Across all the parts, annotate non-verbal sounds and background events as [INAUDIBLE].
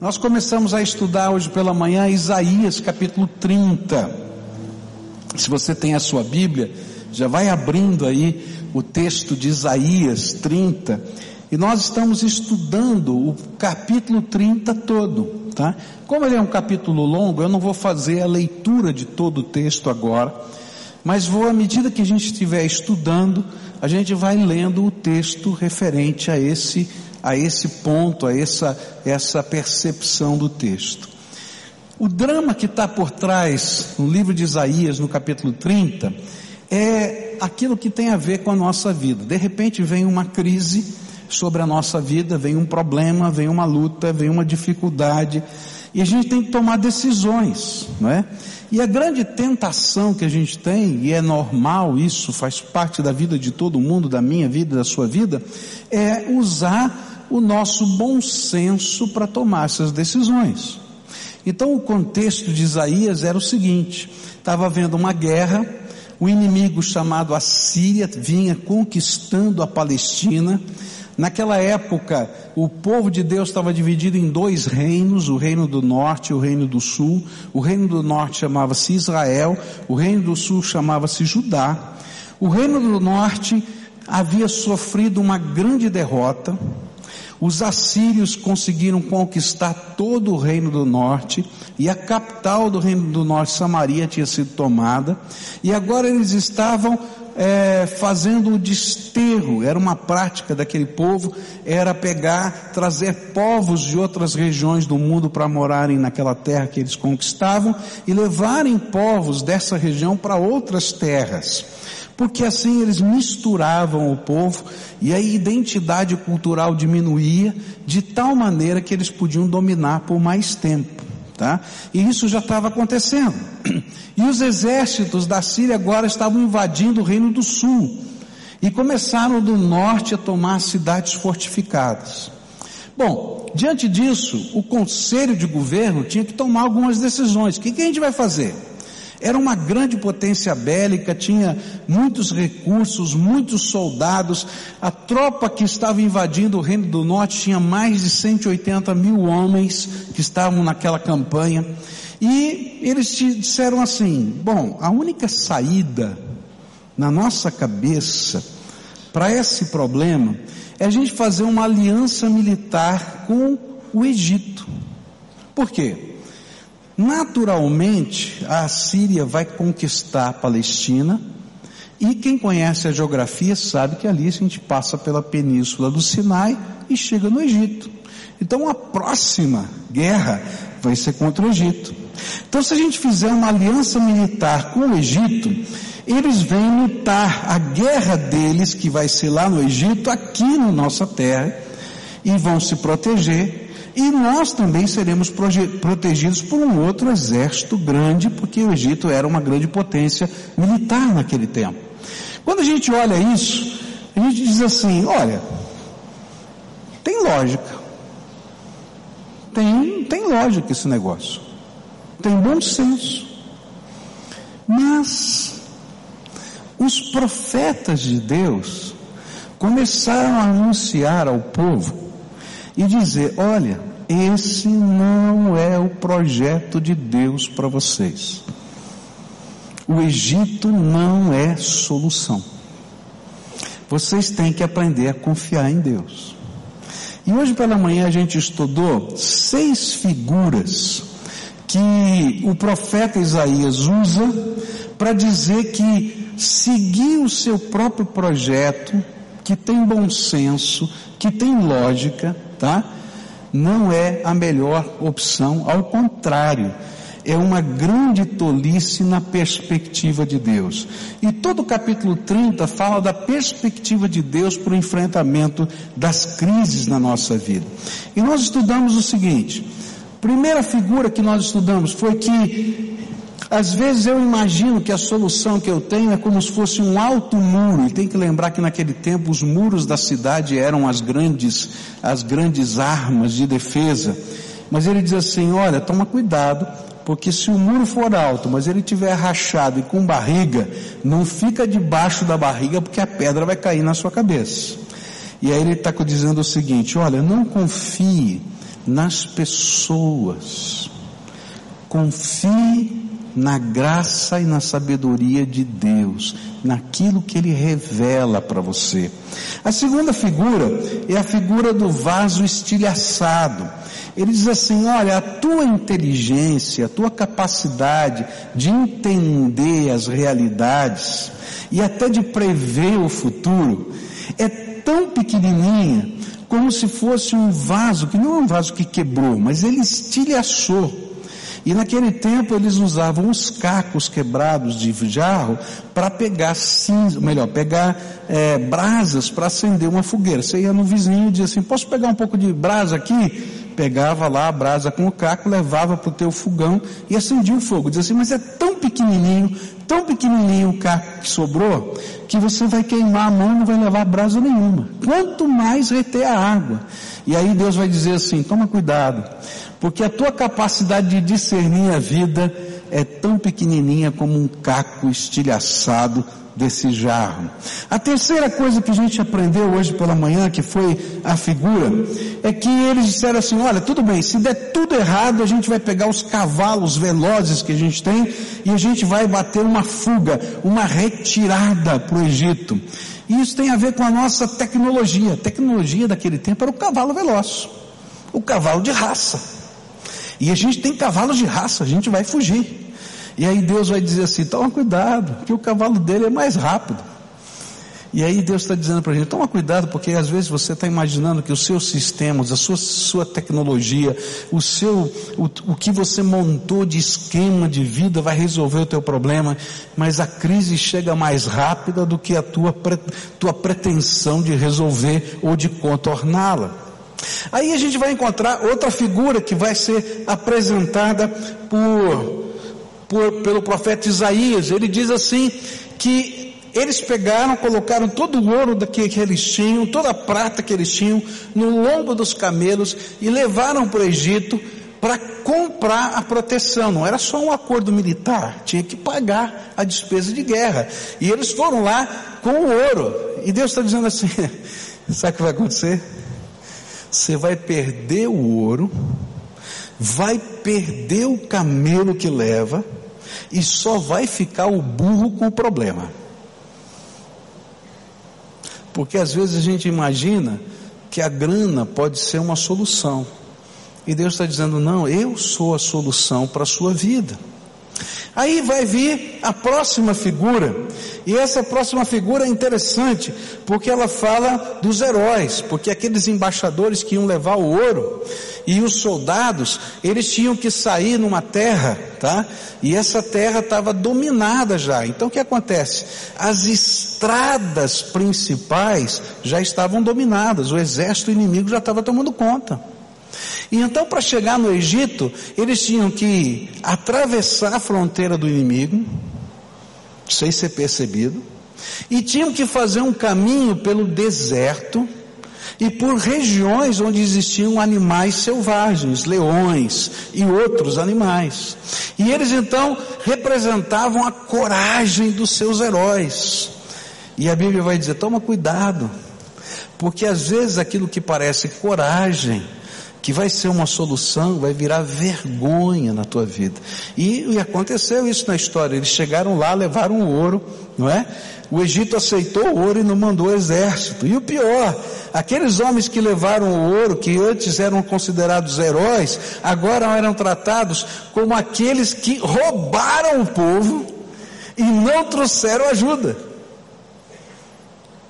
Nós começamos a estudar hoje pela manhã Isaías capítulo 30. Se você tem a sua Bíblia, já vai abrindo aí o texto de Isaías 30. E nós estamos estudando o capítulo 30 todo, tá? Como ele é um capítulo longo, eu não vou fazer a leitura de todo o texto agora, mas vou, à medida que a gente estiver estudando, a gente vai lendo o texto referente a esse a esse ponto, a essa, essa percepção do texto. O drama que está por trás no livro de Isaías, no capítulo 30, é aquilo que tem a ver com a nossa vida. De repente vem uma crise sobre a nossa vida, vem um problema, vem uma luta, vem uma dificuldade, e a gente tem que tomar decisões, não é? E a grande tentação que a gente tem, e é normal isso, faz parte da vida de todo mundo, da minha vida, da sua vida, é usar o nosso bom senso para tomar essas decisões. Então o contexto de Isaías era o seguinte: estava havendo uma guerra, o inimigo chamado Assíria vinha conquistando a Palestina. Naquela época, o povo de Deus estava dividido em dois reinos, o reino do norte e o reino do sul. O reino do norte chamava-se Israel, o reino do sul chamava-se Judá. O reino do norte havia sofrido uma grande derrota, os assírios conseguiram conquistar todo o reino do norte e a capital do reino do norte, Samaria, tinha sido tomada e agora eles estavam é, fazendo o desterro, era uma prática daquele povo, era pegar, trazer povos de outras regiões do mundo para morarem naquela terra que eles conquistavam e levarem povos dessa região para outras terras porque assim eles misturavam o povo e a identidade cultural diminuía de tal maneira que eles podiam dominar por mais tempo. Tá? E isso já estava acontecendo. E os exércitos da Síria agora estavam invadindo o reino do sul e começaram do norte a tomar cidades fortificadas. Bom, diante disso, o conselho de governo tinha que tomar algumas decisões. O que, que a gente vai fazer? Era uma grande potência bélica, tinha muitos recursos, muitos soldados. A tropa que estava invadindo o Reino do Norte tinha mais de 180 mil homens que estavam naquela campanha. E eles disseram assim: bom, a única saída na nossa cabeça para esse problema é a gente fazer uma aliança militar com o Egito. Por quê? Naturalmente, a Síria vai conquistar a Palestina, e quem conhece a geografia sabe que ali a gente passa pela península do Sinai e chega no Egito. Então a próxima guerra vai ser contra o Egito. Então se a gente fizer uma aliança militar com o Egito, eles vêm lutar a guerra deles, que vai ser lá no Egito, aqui na nossa terra, e vão se proteger, e nós também seremos protegidos por um outro exército grande, porque o Egito era uma grande potência militar naquele tempo. Quando a gente olha isso, a gente diz assim: olha, tem lógica. Tem, tem lógica esse negócio. Tem bom senso. Mas os profetas de Deus começaram a anunciar ao povo e dizer: olha, esse não é o projeto de Deus para vocês. O Egito não é solução. Vocês têm que aprender a confiar em Deus. E hoje pela manhã a gente estudou seis figuras que o profeta Isaías usa para dizer que seguir o seu próprio projeto, que tem bom senso, que tem lógica, tá? Não é a melhor opção, ao contrário, é uma grande tolice na perspectiva de Deus. E todo o capítulo 30 fala da perspectiva de Deus para o enfrentamento das crises na nossa vida. E nós estudamos o seguinte: primeira figura que nós estudamos foi que às vezes eu imagino que a solução que eu tenho é como se fosse um alto muro, e tem que lembrar que naquele tempo os muros da cidade eram as grandes, as grandes armas de defesa. Mas ele diz assim, olha, toma cuidado, porque se o muro for alto, mas ele tiver rachado e com barriga, não fica debaixo da barriga porque a pedra vai cair na sua cabeça. E aí ele está dizendo o seguinte, olha, não confie nas pessoas. Confie na graça e na sabedoria de Deus, naquilo que Ele revela para você. A segunda figura é a figura do vaso estilhaçado. Ele diz assim: olha, a tua inteligência, a tua capacidade de entender as realidades e até de prever o futuro é tão pequenininha como se fosse um vaso, que não é um vaso que quebrou, mas ele estilhaçou. E naquele tempo eles usavam os cacos quebrados de jarro para pegar cinza, melhor, pegar é, brasas para acender uma fogueira. Você ia no vizinho e dizia assim, posso pegar um pouco de brasa aqui? Pegava lá a brasa com o caco, levava para o teu fogão e acendia o fogo. Dizia assim, mas é tão pequenininho, tão pequenininho o caco que sobrou, que você vai queimar a mão e não vai levar brasa nenhuma. Quanto mais reter a água. E aí Deus vai dizer assim, toma cuidado porque a tua capacidade de discernir a vida é tão pequenininha como um caco estilhaçado desse jarro. A terceira coisa que a gente aprendeu hoje pela manhã, que foi a figura, é que eles disseram assim, olha, tudo bem, se der tudo errado, a gente vai pegar os cavalos velozes que a gente tem e a gente vai bater uma fuga, uma retirada para o Egito. E isso tem a ver com a nossa tecnologia. A tecnologia daquele tempo era o cavalo veloz, o cavalo de raça. E a gente tem cavalos de raça, a gente vai fugir. E aí Deus vai dizer assim: toma cuidado, que o cavalo dele é mais rápido. E aí Deus está dizendo para a gente, toma cuidado, porque às vezes você está imaginando que os seus sistemas, a sua, sua tecnologia, o seu, o, o que você montou de esquema de vida vai resolver o teu problema, mas a crise chega mais rápida do que a tua, tua pretensão de resolver ou de contorná-la. Aí a gente vai encontrar outra figura que vai ser apresentada por, por, pelo profeta Isaías. Ele diz assim que eles pegaram, colocaram todo o ouro que, que eles tinham, toda a prata que eles tinham, no lombo dos camelos e levaram para o Egito para comprar a proteção. Não era só um acordo militar, tinha que pagar a despesa de guerra. E eles foram lá com o ouro. E Deus está dizendo assim: [LAUGHS] sabe o que vai acontecer? Você vai perder o ouro, vai perder o camelo que leva, e só vai ficar o burro com o problema. Porque às vezes a gente imagina que a grana pode ser uma solução. E Deus está dizendo: não, eu sou a solução para a sua vida. Aí vai vir a próxima figura, e essa próxima figura é interessante, porque ela fala dos heróis, porque aqueles embaixadores que iam levar o ouro, e os soldados, eles tinham que sair numa terra, tá? E essa terra estava dominada já. Então o que acontece? As estradas principais já estavam dominadas, o exército inimigo já estava tomando conta. E então, para chegar no Egito, eles tinham que atravessar a fronteira do inimigo, sem ser percebido, e tinham que fazer um caminho pelo deserto e por regiões onde existiam animais selvagens, leões e outros animais. E eles então representavam a coragem dos seus heróis. E a Bíblia vai dizer: toma cuidado, porque às vezes aquilo que parece coragem, que vai ser uma solução, vai virar vergonha na tua vida. E, e, aconteceu isso na história. Eles chegaram lá, levaram o ouro, não é? O Egito aceitou o ouro e não mandou exército. E o pior, aqueles homens que levaram o ouro, que antes eram considerados heróis, agora eram tratados como aqueles que roubaram o povo e não trouxeram ajuda.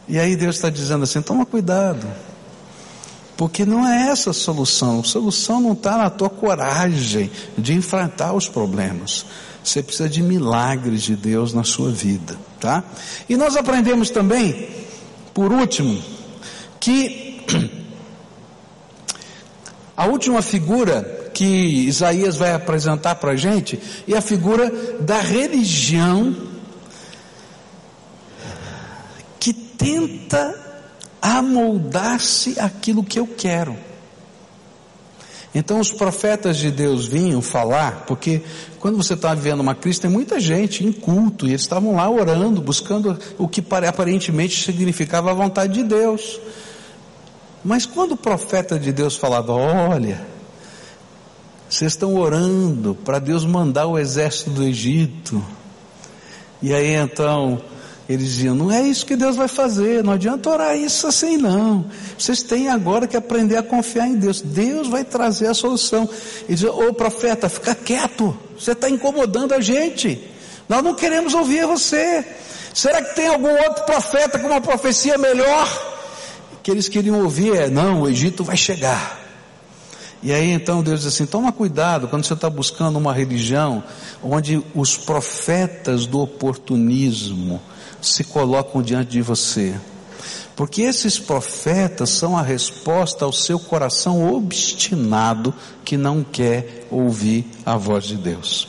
E aí Deus está dizendo assim: toma cuidado. Porque não é essa a solução. A solução não está na tua coragem de enfrentar os problemas. Você precisa de milagres de Deus na sua vida, tá? E nós aprendemos também, por último, que [CLEARS THROAT] a última figura que Isaías vai apresentar para a gente é a figura da religião que tenta amoldasse aquilo que eu quero. Então os profetas de Deus vinham falar, porque quando você está vivendo uma crise, tem muita gente em culto, e eles estavam lá orando, buscando o que aparentemente significava a vontade de Deus. Mas quando o profeta de Deus falava, olha, vocês estão orando para Deus mandar o exército do Egito. E aí então eles diziam: Não é isso que Deus vai fazer, não adianta orar isso assim, não. Vocês têm agora que aprender a confiar em Deus. Deus vai trazer a solução. E diziam: Ô profeta, fica quieto, você está incomodando a gente. Nós não queremos ouvir você. Será que tem algum outro profeta com uma profecia melhor? Que eles queriam ouvir é: Não, o Egito vai chegar. E aí então Deus diz assim: toma cuidado quando você está buscando uma religião onde os profetas do oportunismo, se colocam diante de você. Porque esses profetas são a resposta ao seu coração obstinado que não quer ouvir a voz de Deus.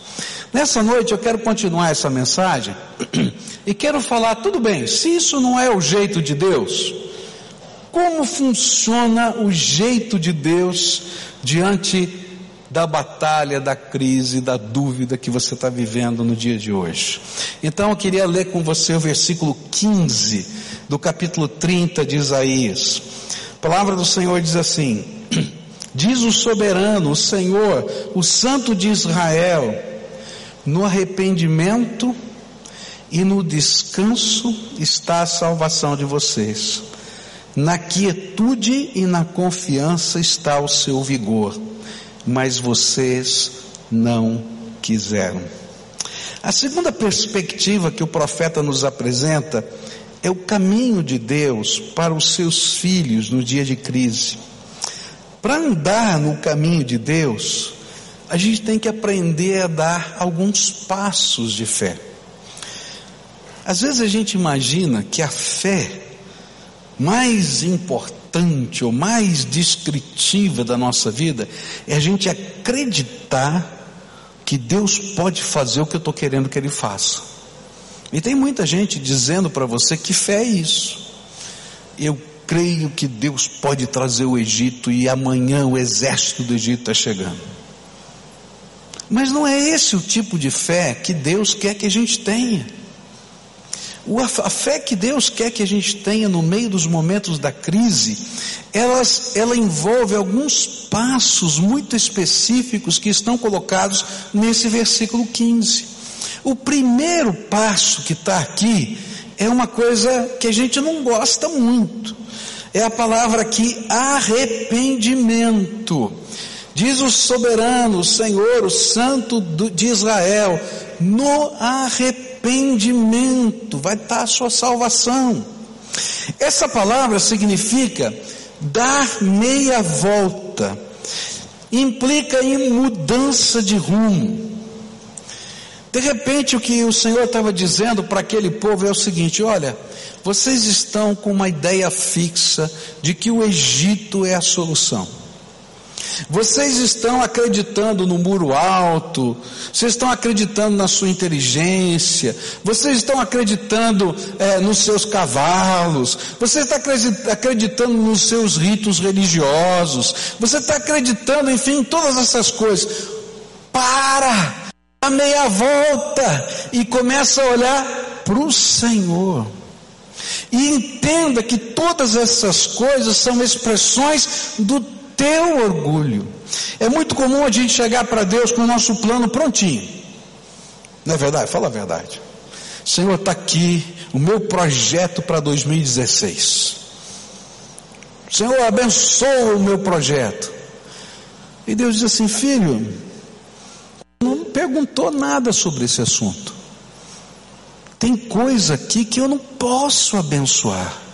Nessa noite eu quero continuar essa mensagem [CLEARS THROAT] e quero falar, tudo bem, se isso não é o jeito de Deus, como funciona o jeito de Deus diante da batalha, da crise, da dúvida que você está vivendo no dia de hoje. Então eu queria ler com você o versículo 15 do capítulo 30 de Isaías. A palavra do Senhor diz assim: [CLEARS THROAT] Diz o soberano, o Senhor, o Santo de Israel, no arrependimento e no descanso está a salvação de vocês. Na quietude e na confiança está o seu vigor mas vocês não quiseram. A segunda perspectiva que o profeta nos apresenta é o caminho de Deus para os seus filhos no dia de crise. Para andar no caminho de Deus, a gente tem que aprender a dar alguns passos de fé. Às vezes a gente imagina que a fé mais importante ou mais descritiva da nossa vida é a gente acreditar que Deus pode fazer o que eu estou querendo que Ele faça. E tem muita gente dizendo para você que fé é isso. Eu creio que Deus pode trazer o Egito e amanhã o exército do Egito está chegando. Mas não é esse o tipo de fé que Deus quer que a gente tenha. A fé que Deus quer que a gente tenha no meio dos momentos da crise, elas, ela envolve alguns passos muito específicos que estão colocados nesse versículo 15. O primeiro passo que está aqui é uma coisa que a gente não gosta muito. É a palavra aqui arrependimento. Diz o soberano, o Senhor, o Santo de Israel, no arrependimento arrependimento, vai estar a sua salvação. Essa palavra significa dar meia volta, implica em mudança de rumo. De repente, o que o Senhor estava dizendo para aquele povo é o seguinte: olha, vocês estão com uma ideia fixa de que o Egito é a solução. Vocês estão acreditando no muro alto, vocês estão acreditando na sua inteligência, vocês estão acreditando é, nos seus cavalos, você está acreditando nos seus ritos religiosos, você está acreditando, enfim, em todas essas coisas. Para, a meia volta e começa a olhar para o Senhor. E entenda que todas essas coisas são expressões do teu orgulho. É muito comum a gente chegar para Deus com o nosso plano prontinho. Não é verdade? Fala a verdade. Senhor, está aqui o meu projeto para 2016. Senhor, abençoa o meu projeto. E Deus diz assim: Filho, não perguntou nada sobre esse assunto. Tem coisa aqui que eu não posso abençoar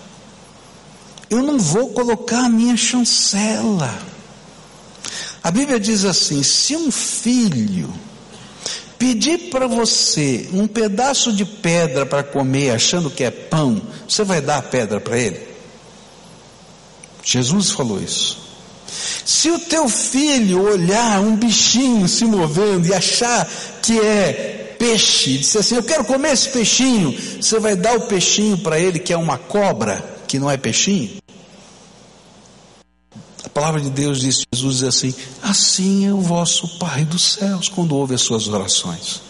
eu não vou colocar a minha chancela. A Bíblia diz assim: se um filho pedir para você um pedaço de pedra para comer, achando que é pão, você vai dar a pedra para ele? Jesus falou isso. Se o teu filho olhar um bichinho se movendo e achar que é peixe, disser assim: Eu quero comer esse peixinho, você vai dar o peixinho para ele que é uma cobra? Que não é peixinho? A palavra de Deus diz, Jesus diz assim: assim é o vosso Pai dos céus quando ouve as suas orações.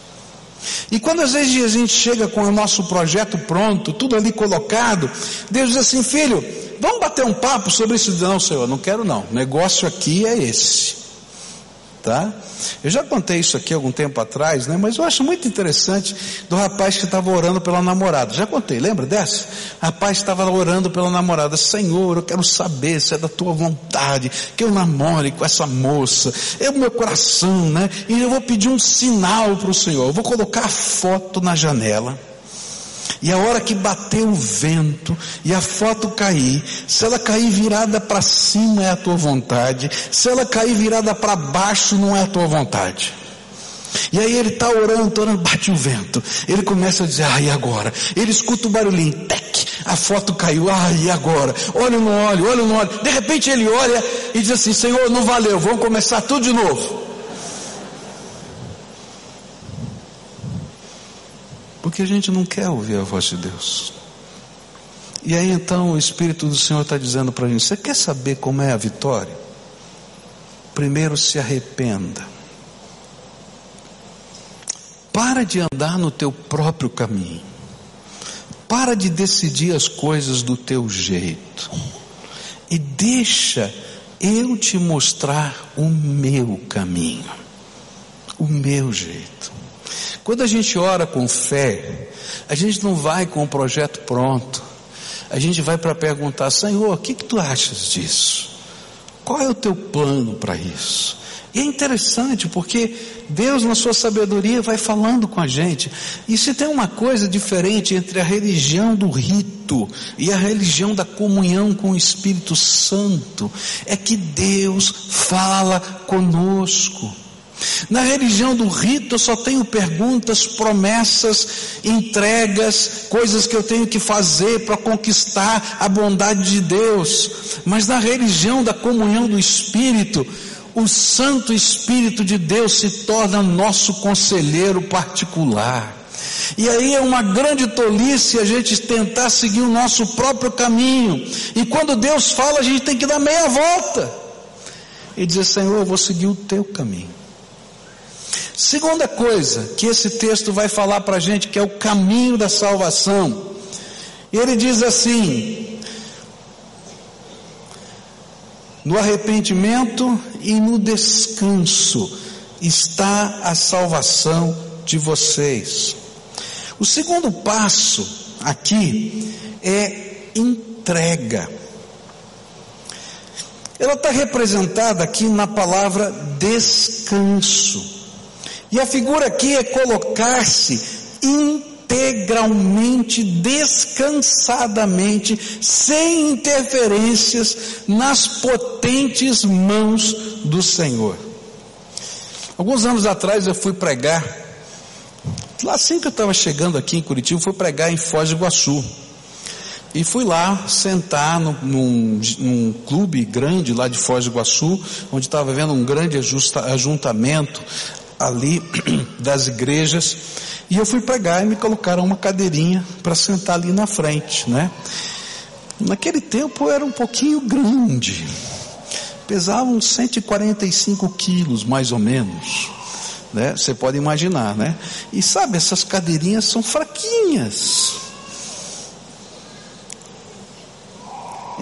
E quando às vezes a gente chega com o nosso projeto pronto, tudo ali colocado, Deus diz assim: filho, vamos bater um papo sobre isso? Não, Senhor, não quero não. O negócio aqui é esse. Tá? Eu já contei isso aqui algum tempo atrás, né? Mas eu acho muito interessante do rapaz que estava orando pela namorada. Já contei, lembra dessa? O rapaz estava orando pela namorada. Senhor, eu quero saber se é da tua vontade que eu namore com essa moça. É o meu coração, né? E eu vou pedir um sinal para o Senhor. Eu vou colocar a foto na janela. E a hora que bater o vento e a foto cair, se ela cair virada para cima é a tua vontade, se ela cair virada para baixo não é a tua vontade. E aí ele está orando, orando, bate o vento. Ele começa a dizer, ah, e agora? Ele escuta o barulhinho, tec, a foto caiu, ah, e agora? Olha no olho, olha no olho. De repente ele olha e diz assim, Senhor, não valeu, vamos começar tudo de novo. Porque a gente não quer ouvir a voz de Deus. E aí então o Espírito do Senhor está dizendo para a gente: você quer saber como é a vitória? Primeiro se arrependa. Para de andar no teu próprio caminho. Para de decidir as coisas do teu jeito. E deixa eu te mostrar o meu caminho, o meu jeito. Quando a gente ora com fé, a gente não vai com o projeto pronto. A gente vai para perguntar, Senhor, o que, que tu achas disso? Qual é o teu plano para isso? E é interessante porque Deus, na sua sabedoria, vai falando com a gente. E se tem uma coisa diferente entre a religião do rito e a religião da comunhão com o Espírito Santo, é que Deus fala conosco. Na religião do rito eu só tenho perguntas, promessas, entregas, coisas que eu tenho que fazer para conquistar a bondade de Deus. Mas na religião da comunhão do Espírito, o Santo Espírito de Deus se torna nosso conselheiro particular. E aí é uma grande tolice a gente tentar seguir o nosso próprio caminho. E quando Deus fala, a gente tem que dar meia volta e dizer: Senhor, eu vou seguir o teu caminho. Segunda coisa que esse texto vai falar para a gente, que é o caminho da salvação. Ele diz assim: no arrependimento e no descanso está a salvação de vocês. O segundo passo aqui é entrega. Ela está representada aqui na palavra descanso. E a figura aqui é colocar-se integralmente, descansadamente, sem interferências nas potentes mãos do Senhor. Alguns anos atrás eu fui pregar, lá assim que eu estava chegando aqui em Curitiba, fui pregar em Foz do Iguaçu. E fui lá sentar no, num, num, clube grande lá de Foz do Iguaçu, onde estava havendo um grande ajuntamento ali [CLEARS THROAT] das igrejas, e eu fui pregar e me colocaram uma cadeirinha para sentar ali na frente, né? Naquele tempo era um pouquinho grande, pesava uns 145 quilos mais ou menos, né? Você pode imaginar, né? E sabe, essas cadeirinhas são fraquinhas.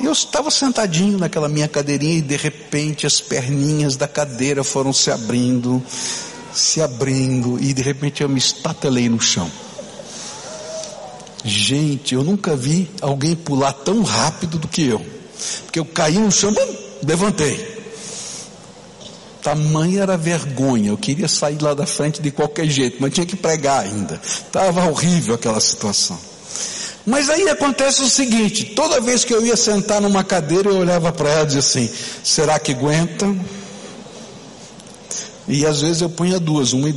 Eu estava sentadinho naquela minha cadeirinha e de repente as perninhas da cadeira foram se abrindo se abrindo e de repente eu me estatelei no chão. Gente, eu nunca vi alguém pular tão rápido do que eu. Porque eu caí no chão, bum, levantei. Tamanha era vergonha. Eu queria sair lá da frente de qualquer jeito, mas tinha que pregar ainda. Estava horrível aquela situação. Mas aí acontece o seguinte: toda vez que eu ia sentar numa cadeira, eu olhava para ela e dizia assim: será que aguenta? E às vezes eu punha duas, uma,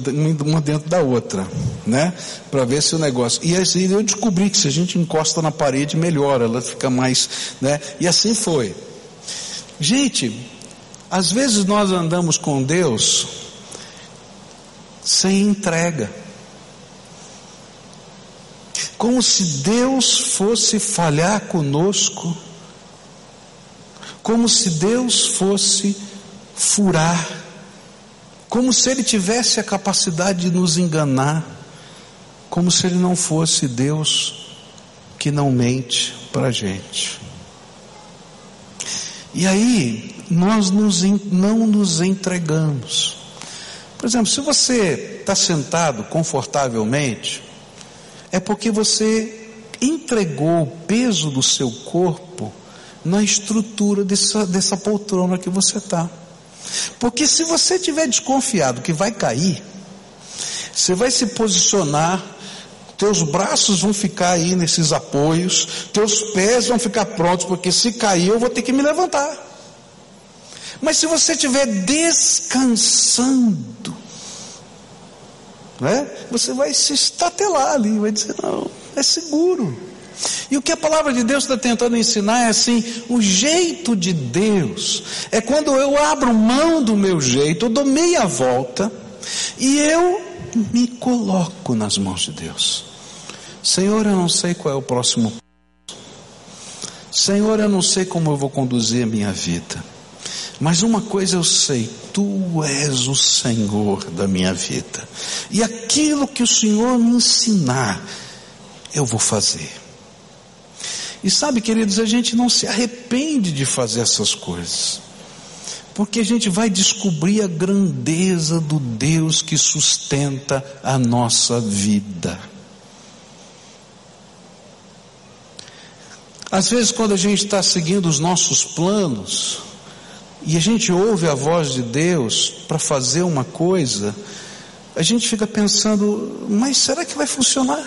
uma dentro da outra, né? Para ver se o negócio. E assim eu descobri que se a gente encosta na parede, melhora, ela fica mais, né? E assim foi. Gente, às vezes nós andamos com Deus sem entrega. Como se Deus fosse falhar conosco, como se Deus fosse furar como se ele tivesse a capacidade de nos enganar, como se ele não fosse Deus que não mente para a gente. E aí, nós nos, não nos entregamos. Por exemplo, se você está sentado confortavelmente, é porque você entregou o peso do seu corpo na estrutura dessa, dessa poltrona que você está. Porque se você tiver desconfiado que vai cair, você vai se posicionar, teus braços vão ficar aí nesses apoios, teus pés vão ficar prontos, porque se cair eu vou ter que me levantar. Mas se você estiver descansando, né, você vai se estatelar ali, vai dizer, não, é seguro. E o que a palavra de Deus está tentando ensinar é assim: o jeito de Deus é quando eu abro mão do meu jeito, eu dou meia volta e eu me coloco nas mãos de Deus. Senhor, eu não sei qual é o próximo passo. Senhor, eu não sei como eu vou conduzir a minha vida. Mas uma coisa eu sei, tu és o Senhor da minha vida. E aquilo que o Senhor me ensinar, eu vou fazer. E sabe, queridos, a gente não se arrepende de fazer essas coisas, porque a gente vai descobrir a grandeza do Deus que sustenta a nossa vida. Às vezes, quando a gente está seguindo os nossos planos, e a gente ouve a voz de Deus para fazer uma coisa, a gente fica pensando, mas será que vai funcionar?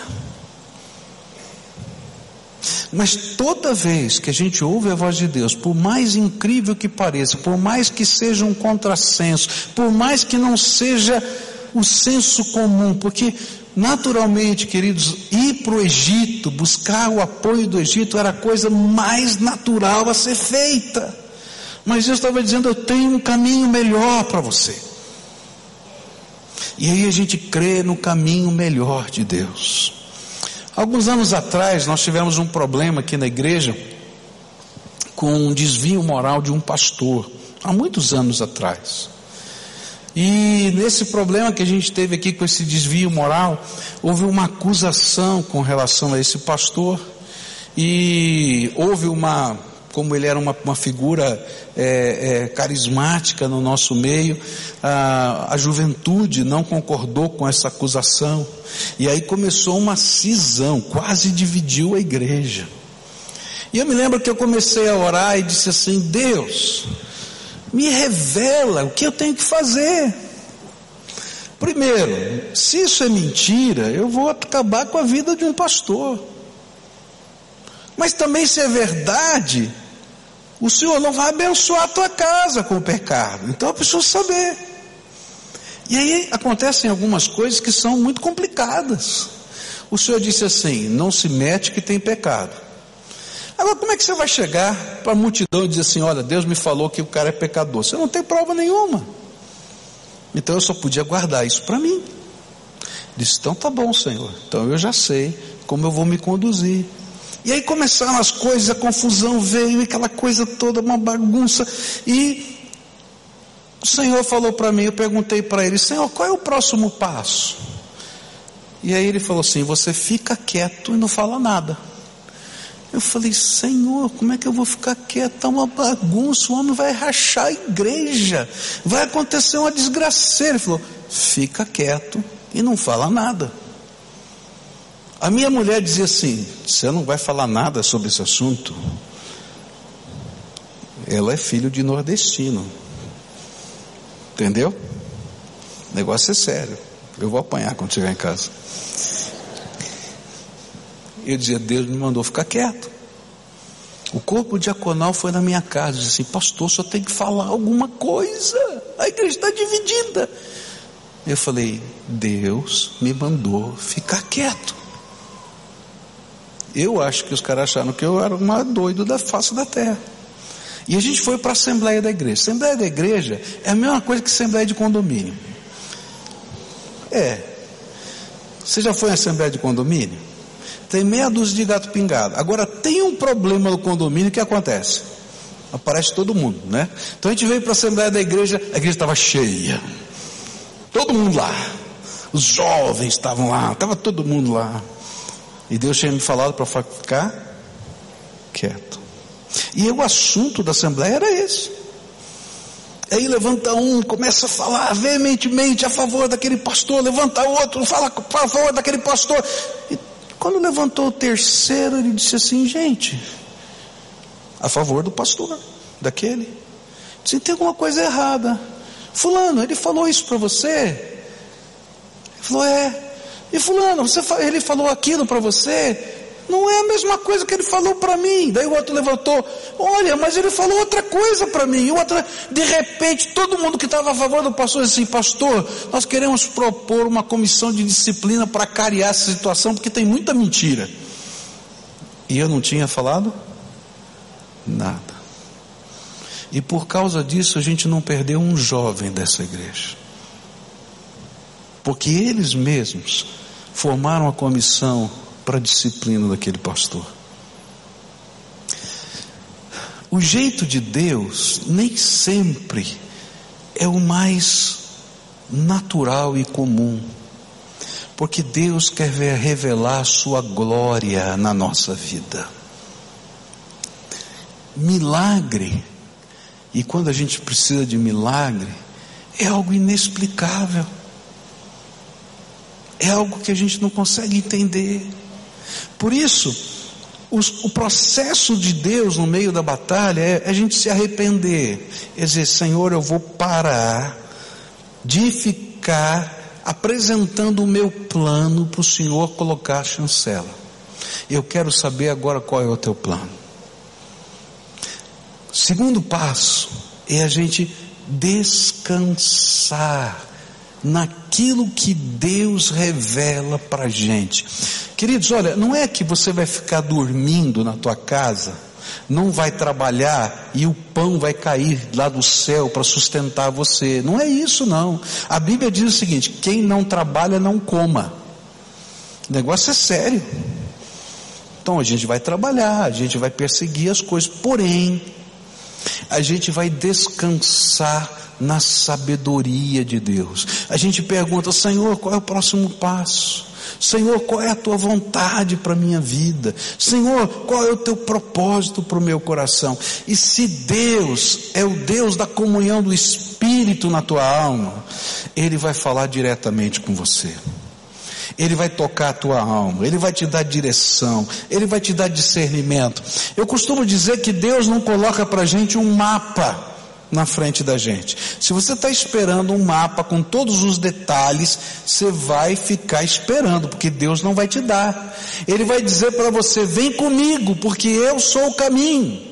Mas toda vez que a gente ouve a voz de Deus, por mais incrível que pareça, por mais que seja um contrassenso, por mais que não seja o senso comum, porque naturalmente, queridos, ir para o Egito, buscar o apoio do Egito era a coisa mais natural a ser feita. Mas Deus estava dizendo: Eu tenho um caminho melhor para você. E aí a gente crê no caminho melhor de Deus. Alguns anos atrás nós tivemos um problema aqui na igreja com um desvio moral de um pastor, há muitos anos atrás. E nesse problema que a gente teve aqui com esse desvio moral, houve uma acusação com relação a esse pastor, e houve uma, como ele era uma, uma figura é, é, carismática no nosso meio, a, a juventude não concordou com essa acusação, e aí começou uma cisão, quase dividiu a igreja. E eu me lembro que eu comecei a orar e disse assim: Deus, me revela o que eu tenho que fazer. Primeiro, se isso é mentira, eu vou acabar com a vida de um pastor. Mas também se é verdade, o Senhor não vai abençoar a tua casa com o pecado. Então eu preciso saber. E aí acontecem algumas coisas que são muito complicadas. O Senhor disse assim: não se mete que tem pecado. Agora, como é que você vai chegar para a multidão e dizer assim: olha, Deus me falou que o cara é pecador? Você não tem prova nenhuma. Então eu só podia guardar isso para mim. Disse: então tá bom, Senhor. Então eu já sei como eu vou me conduzir. E aí começaram as coisas, a confusão veio, aquela coisa toda, uma bagunça. E o Senhor falou para mim, eu perguntei para ele, Senhor, qual é o próximo passo? E aí ele falou assim: você fica quieto e não fala nada. Eu falei, Senhor, como é que eu vou ficar quieto? Está uma bagunça, o homem vai rachar a igreja, vai acontecer uma desgraceira. Ele falou, fica quieto e não fala nada. A minha mulher dizia assim: Você não vai falar nada sobre esse assunto? Ela é filho de nordestino. Entendeu? O negócio é sério. Eu vou apanhar quando chegar em casa. Eu dizia: Deus me mandou ficar quieto. O corpo diaconal foi na minha casa, disse assim: Pastor, só tem que falar alguma coisa. A igreja está dividida. Eu falei: Deus me mandou ficar quieto. Eu acho que os caras acharam que eu era uma doido da face da terra. E a gente foi para a Assembleia da Igreja. Assembleia da Igreja é a mesma coisa que Assembleia de Condomínio. É. Você já foi em Assembleia de Condomínio? Tem meia dúzia de gato pingado. Agora tem um problema no condomínio que acontece. Aparece todo mundo, né? Então a gente veio para a Assembleia da Igreja, a igreja estava cheia. Todo mundo lá. Os jovens estavam lá, estava todo mundo lá. E Deus tinha me falado para ficar quieto. E o assunto da Assembleia era esse. Aí levanta um, começa a falar veementemente a favor daquele pastor, levanta outro, fala a favor daquele pastor. E quando levantou o terceiro, ele disse assim: gente, a favor do pastor, daquele. Disse: tem alguma coisa errada. Fulano, ele falou isso para você? Ele falou: é. E fulano, você, ele falou aquilo para você? Não é a mesma coisa que ele falou para mim. Daí o outro levantou, olha, mas ele falou outra coisa para mim. E outra, de repente, todo mundo que estava a favor do pastor disse assim, pastor, nós queremos propor uma comissão de disciplina para cariar essa situação, porque tem muita mentira. E eu não tinha falado nada. E por causa disso a gente não perdeu um jovem dessa igreja. Porque eles mesmos formaram a comissão para a disciplina daquele pastor. O jeito de Deus nem sempre é o mais natural e comum, porque Deus quer ver revelar sua glória na nossa vida. Milagre, e quando a gente precisa de milagre, é algo inexplicável, é algo que a gente não consegue entender. Por isso, os, o processo de Deus no meio da batalha é a gente se arrepender, é dizer, Senhor, eu vou parar de ficar apresentando o meu plano para o Senhor colocar a chancela. Eu quero saber agora qual é o teu plano. Segundo passo é a gente descansar naquilo que Deus revela para a gente. Queridos, olha, não é que você vai ficar dormindo na tua casa, não vai trabalhar e o pão vai cair lá do céu para sustentar você. Não é isso não. A Bíblia diz o seguinte: quem não trabalha não coma. O negócio é sério. Então a gente vai trabalhar, a gente vai perseguir as coisas, porém, a gente vai descansar na sabedoria de Deus. A gente pergunta, Senhor, qual é o próximo passo? Senhor, qual é a tua vontade para a minha vida? Senhor, qual é o teu propósito para o meu coração? E se Deus é o Deus da comunhão do Espírito na tua alma, Ele vai falar diretamente com você. Ele vai tocar a tua alma, Ele vai te dar direção, Ele vai te dar discernimento. Eu costumo dizer que Deus não coloca para a gente um mapa na frente da gente. Se você está esperando um mapa com todos os detalhes, você vai ficar esperando, porque Deus não vai te dar. Ele vai dizer para você: vem comigo, porque eu sou o caminho.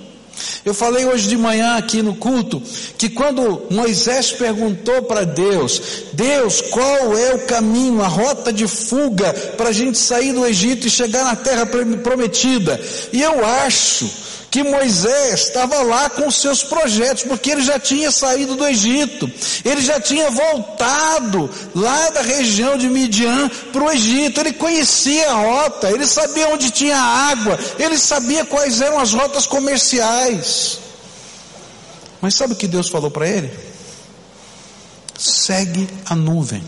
Eu falei hoje de manhã aqui no culto que quando Moisés perguntou para Deus, Deus, qual é o caminho, a rota de fuga para a gente sair do Egito e chegar na terra prometida? E eu acho que Moisés estava lá com seus projetos, porque ele já tinha saído do Egito, ele já tinha voltado lá da região de Midian para o Egito, ele conhecia a rota, ele sabia onde tinha água, ele sabia quais eram as rotas comerciais. Mas sabe o que Deus falou para ele? Segue a nuvem.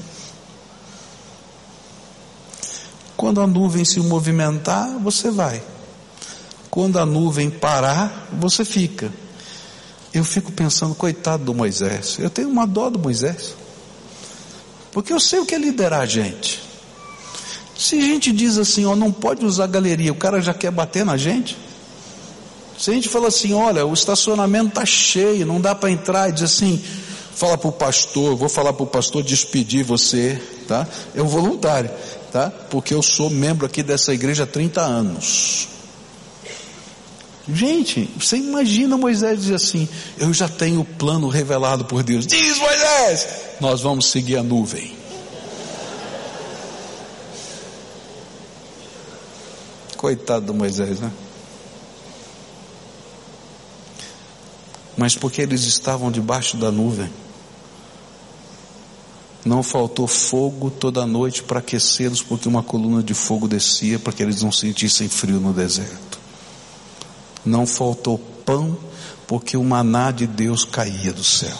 Quando a nuvem se movimentar, você vai. Quando a nuvem parar, você fica. Eu fico pensando, coitado do Moisés. Eu tenho uma dó do Moisés. Porque eu sei o que é liderar a gente. Se a gente diz assim, ó, não pode usar galeria, o cara já quer bater na gente. Se a gente fala assim, olha, o estacionamento está cheio, não dá para entrar, e diz assim, fala para o pastor, vou falar para o pastor despedir você, tá? É um voluntário, tá? Porque eu sou membro aqui dessa igreja há 30 anos. Gente, você imagina Moisés dizer assim: Eu já tenho o plano revelado por Deus. Diz Moisés: Nós vamos seguir a nuvem. Coitado do Moisés, né? Mas porque eles estavam debaixo da nuvem, não faltou fogo toda noite para aquecê-los, porque uma coluna de fogo descia para que eles não sentissem frio no deserto. Não faltou pão, porque o maná de Deus caía do céu.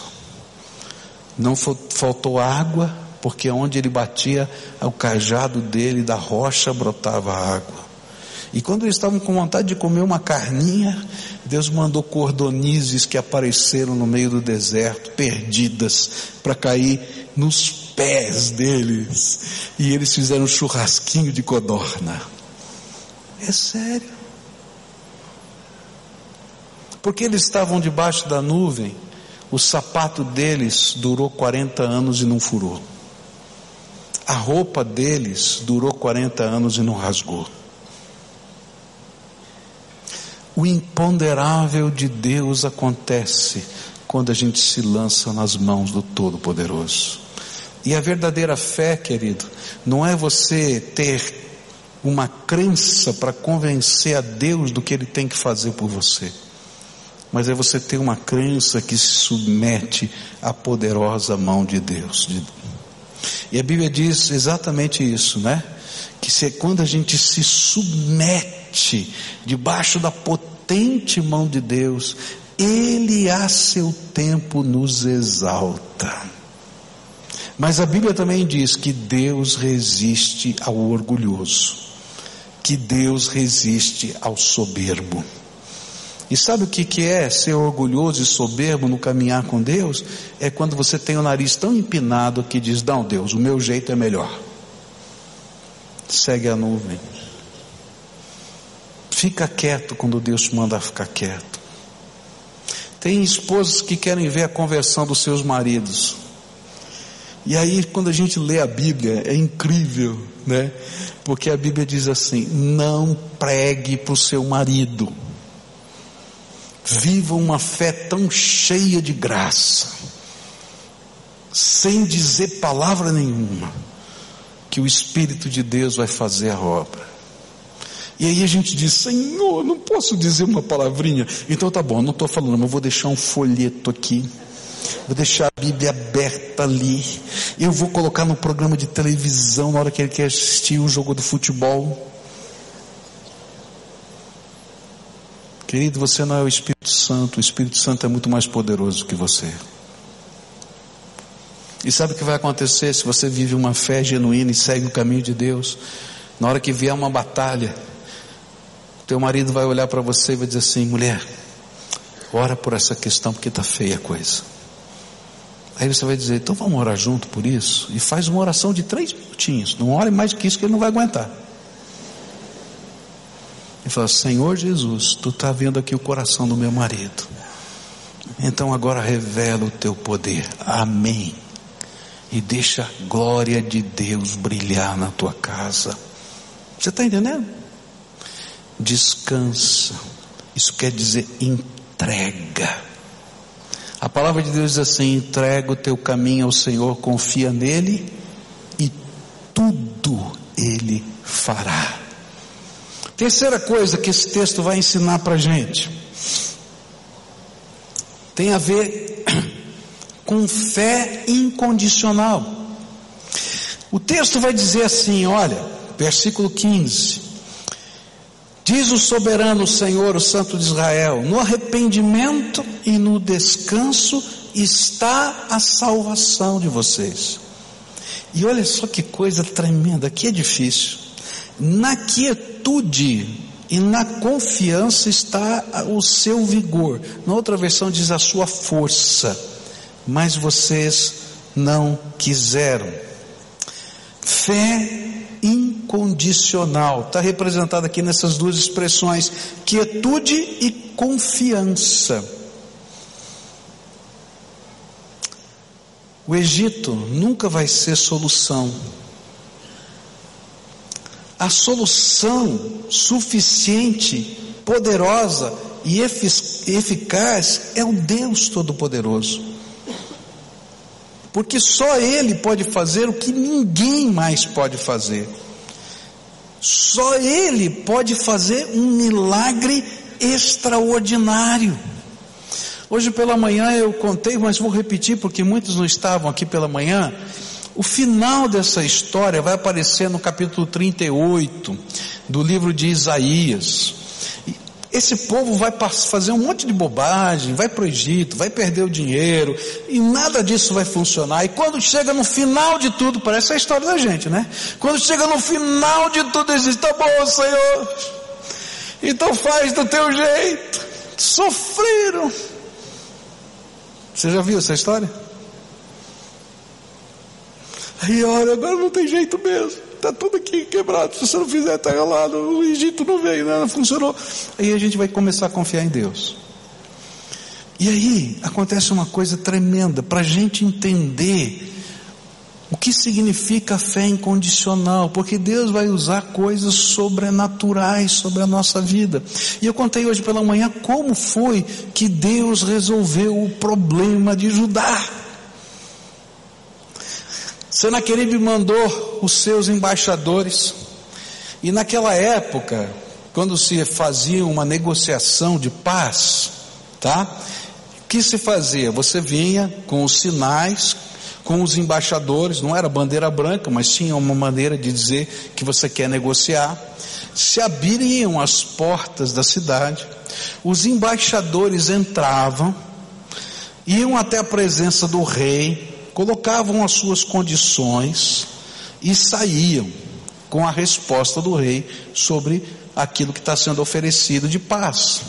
Não faltou água, porque onde ele batia, o cajado dele da rocha brotava água. E quando eles estavam com vontade de comer uma carninha, Deus mandou cordonizes que apareceram no meio do deserto, perdidas, para cair nos pés deles. E eles fizeram um churrasquinho de codorna. É sério. Porque eles estavam debaixo da nuvem, o sapato deles durou 40 anos e não furou. A roupa deles durou 40 anos e não rasgou. O imponderável de Deus acontece quando a gente se lança nas mãos do Todo-Poderoso. E a verdadeira fé, querido, não é você ter uma crença para convencer a Deus do que Ele tem que fazer por você, mas é você ter uma crença que se submete à poderosa mão de Deus. E a Bíblia diz exatamente isso, né? Que se, quando a gente se submete debaixo da potente mão de Deus, Ele a seu tempo nos exalta. Mas a Bíblia também diz que Deus resiste ao orgulhoso, que Deus resiste ao soberbo. E sabe o que, é ser orgulhoso e soberbo no caminhar com Deus? É quando você tem o nariz tão empinado que diz: Não, Deus, o meu jeito é melhor. Segue a nuvem. Fica quieto quando Deus te manda ficar quieto. Tem esposas que querem ver a conversão dos seus maridos. E aí, quando a gente lê a Bíblia, é incrível, né? Porque a Bíblia diz assim: não pregue para o seu marido. Viva uma fé tão cheia de graça, sem dizer palavra nenhuma, que o Espírito de Deus vai fazer a obra. E aí a gente diz, Senhor, não posso dizer uma palavrinha. Então tá bom, não estou falando, mas vou deixar um folheto aqui. Vou deixar a Bíblia aberta ali. Eu vou colocar no programa de televisão na hora que ele quer assistir o jogo do futebol. Querido, você não é o Espírito Santo, o Espírito Santo é muito mais poderoso que você. E sabe o que vai acontecer se você vive uma fé genuína e segue o caminho de Deus? Na hora que vier uma batalha, teu marido vai olhar para você e vai dizer assim: mulher, ora por essa questão porque está feia a coisa. Aí você vai dizer: então vamos orar junto por isso? E faz uma oração de três minutinhos. Não ore mais que isso que ele não vai aguentar. E fala: Senhor Jesus, tu está vendo aqui o coração do meu marido. Então agora revela o teu poder. Amém. E deixa a glória de Deus brilhar na tua casa. Você está entendendo? Descansa. Isso quer dizer entrega. A palavra de Deus diz assim: entrega o teu caminho ao Senhor, confia nele e tudo ele fará. Terceira coisa que esse texto vai ensinar para a gente tem a ver [COUGHS] com fé incondicional. O texto vai dizer assim: olha, versículo 15: Diz o soberano Senhor, o Santo de Israel: no arrependimento e no descanso está a salvação de vocês. E olha só que coisa tremenda, aqui é difícil. Na quietude e na confiança está o seu vigor. Na outra versão diz a sua força. Mas vocês não quiseram. Fé incondicional está representado aqui nessas duas expressões: quietude e confiança. O Egito nunca vai ser solução a solução suficiente, poderosa e eficaz é o Deus Todo-Poderoso. Porque só Ele pode fazer o que ninguém mais pode fazer. Só Ele pode fazer um milagre extraordinário. Hoje pela manhã eu contei, mas vou repetir porque muitos não estavam aqui pela manhã. O final dessa história vai aparecer no capítulo 38 do livro de Isaías. Esse povo vai fazer um monte de bobagem, vai para o Egito, vai perder o dinheiro, e nada disso vai funcionar. E quando chega no final de tudo, parece a história da gente, né? Quando chega no final de tudo, eles dizem: tá bom, Senhor, então faz do teu jeito. sofreram. Você já viu essa história? Aí olha, agora não tem jeito mesmo. Está tudo aqui quebrado. Se você não fizer, está ralado. O Egito não veio, né? não funcionou. Aí a gente vai começar a confiar em Deus. E aí acontece uma coisa tremenda para a gente entender o que significa fé incondicional, porque Deus vai usar coisas sobrenaturais sobre a nossa vida. E eu contei hoje pela manhã como foi que Deus resolveu o problema de Judá. Senaqueribe mandou os seus embaixadores, e naquela época, quando se fazia uma negociação de paz, tá? O que se fazia? Você vinha com os sinais, com os embaixadores, não era bandeira branca, mas tinha uma maneira de dizer que você quer negociar. Se abriam as portas da cidade, os embaixadores entravam, iam até a presença do rei, colocavam as suas condições e saíam com a resposta do rei sobre aquilo que está sendo oferecido de paz.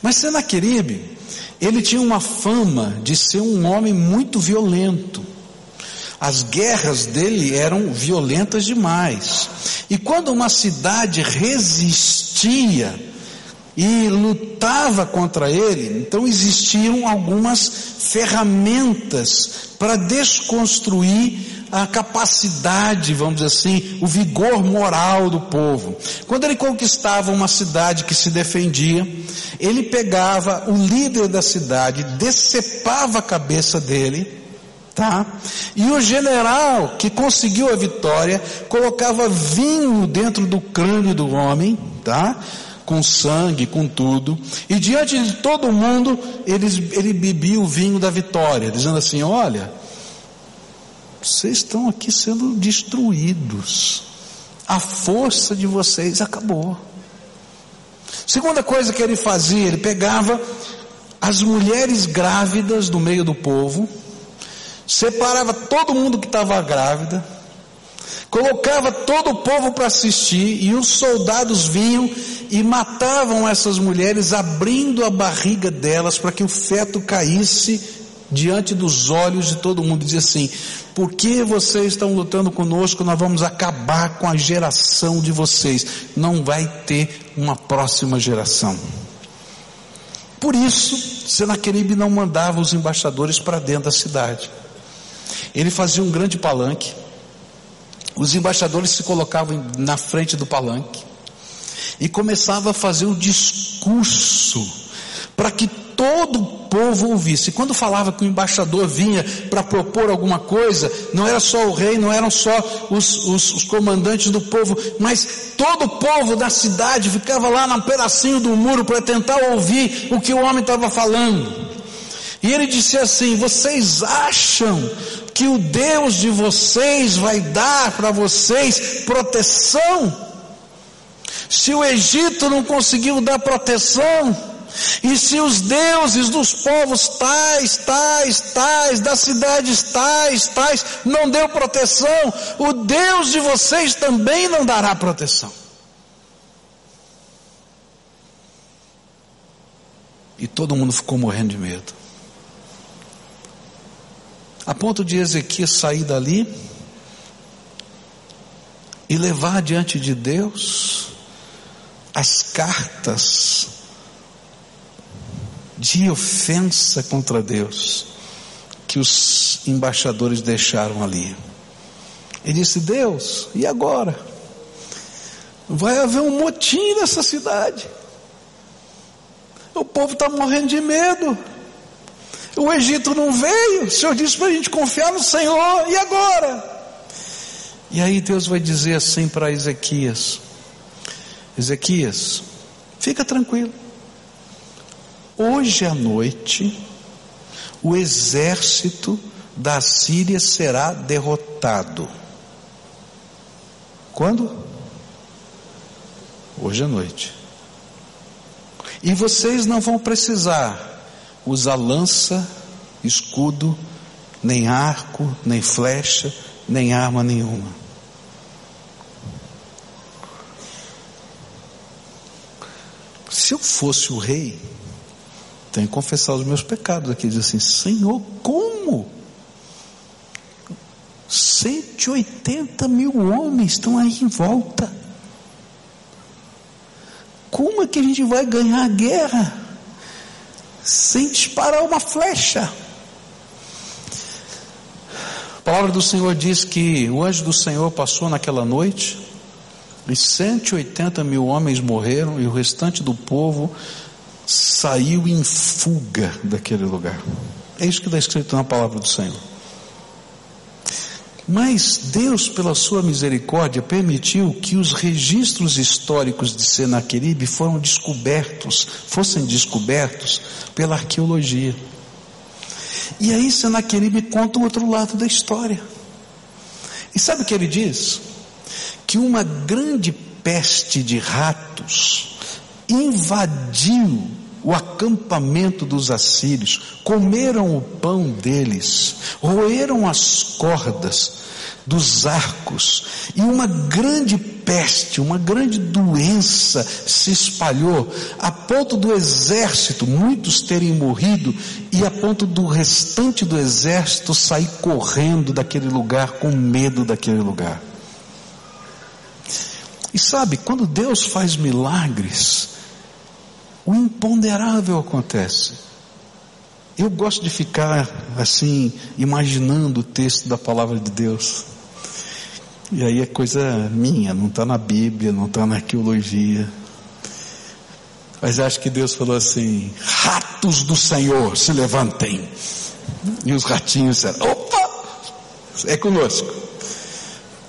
Mas Senaqueribe, ele tinha uma fama de ser um homem muito violento. As guerras dele eram violentas demais. E quando uma cidade resistia e lutava contra ele, então existiam algumas ferramentas para desconstruir a capacidade, vamos dizer assim, o vigor moral do povo. Quando ele conquistava uma cidade que se defendia, ele pegava o líder da cidade, decepava a cabeça dele, tá? E o general que conseguiu a vitória colocava vinho dentro do crânio do homem, tá? Com sangue, com tudo, e diante de todo mundo, ele, ele bebia o vinho da vitória, dizendo assim: olha, vocês estão aqui sendo destruídos. A força de vocês acabou. Segunda coisa que ele fazia, ele pegava as mulheres grávidas do meio do povo, separava todo mundo que estava grávida, colocava todo o povo para assistir e os soldados vinham e matavam essas mulheres, abrindo a barriga delas para que o feto caísse diante dos olhos de todo mundo, diz assim: por que vocês estão lutando conosco? Nós vamos acabar com a geração de vocês. Não vai ter uma próxima geração. Por isso, Senaqueribe não mandava os embaixadores para dentro da cidade. Ele fazia um grande palanque. Os embaixadores se colocavam na frente do palanque e começava a fazer o discurso para que todo o povo ouvisse. Quando falava que o embaixador vinha para propor alguma coisa, não era só o rei, não eram só os, os, os, comandantes do povo, mas todo o povo da cidade ficava lá num pedacinho do muro para tentar ouvir o que o homem estava falando. E ele disse assim: Vocês acham que o Deus de vocês vai dar para vocês proteção? Se o Egito não conseguiu dar proteção, e se os deuses dos povos tais, tais, tais, das cidades tais, tais, não deu proteção, o Deus de vocês também não dará proteção. E todo mundo ficou morrendo de medo. A ponto de Ezequias sair dali e levar diante de Deus as cartas de ofensa contra Deus que os embaixadores deixaram ali. Ele disse: Deus, e agora? Vai haver um motim nessa cidade. O povo está morrendo de medo. O Egito não veio. O Senhor disse para a gente confiar no Senhor. E agora? E aí Deus vai dizer assim para Ezequias: Ezequias, fica tranquilo. Hoje à noite, o exército da Síria será derrotado. Quando? Hoje à noite. E vocês não vão precisar usar lança, escudo, nem arco, nem flecha, nem arma nenhuma. Se eu fosse o rei, tenho que confessar os meus pecados aqui, diz assim: Senhor, como? 180 mil homens estão aí em volta. Como é que a gente vai ganhar a guerra sem disparar uma flecha? A palavra do Senhor diz que o anjo do Senhor passou naquela noite e 180 mil homens morreram e o restante do povo saiu em fuga daquele lugar. É isso que está escrito na palavra do Senhor. Mas Deus, pela sua misericórdia, permitiu que os registros históricos de Senaqueribe foram descobertos, fossem descobertos pela arqueologia. E aí Senaqueribe conta o outro lado da história. E sabe o que ele diz? Que uma grande peste de ratos invadiu o acampamento dos assírios, comeram o pão deles, roeram as cordas dos arcos, e uma grande peste, uma grande doença se espalhou, a ponto do exército, muitos terem morrido, e a ponto do restante do exército sair correndo daquele lugar com medo daquele lugar. E sabe, quando Deus faz milagres, o imponderável acontece. Eu gosto de ficar assim, imaginando o texto da palavra de Deus. E aí é coisa minha, não está na Bíblia, não está na arqueologia. Mas acho que Deus falou assim: ratos do Senhor, se levantem. E os ratinhos disseram: opa, é conosco.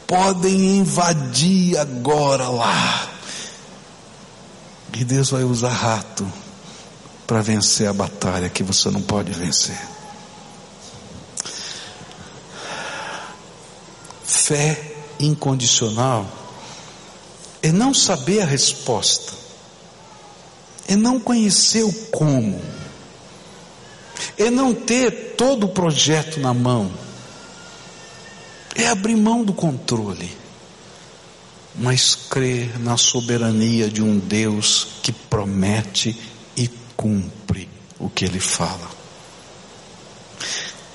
Podem invadir agora lá. E Deus vai usar rato para vencer a batalha que você não pode vencer. Fé incondicional é não saber a resposta, é não conhecer o como, é não ter todo o projeto na mão, é abrir mão do controle, mas crer na soberania de um Deus que promete e cumpre o que ele fala.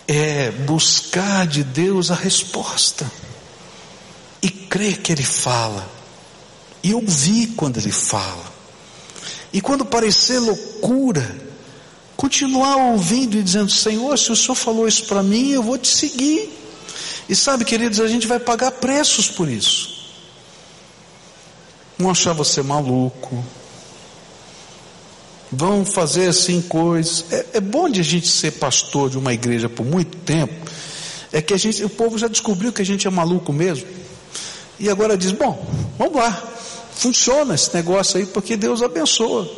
É buscar de Deus a resposta e crer que Ele fala, e ouvir quando Ele fala, e quando parecer loucura, continuar ouvindo e dizendo: Senhor, se o Senhor falou isso para mim, eu vou te seguir. E sabe, queridos, a gente vai pagar preços por isso. Vão achar você maluco, vão fazer assim coisas. É, é bom de a gente ser pastor de uma igreja por muito tempo, é que a gente, o povo já descobriu que a gente é maluco mesmo. E agora diz: bom, vamos lá, funciona esse negócio aí porque Deus abençoa.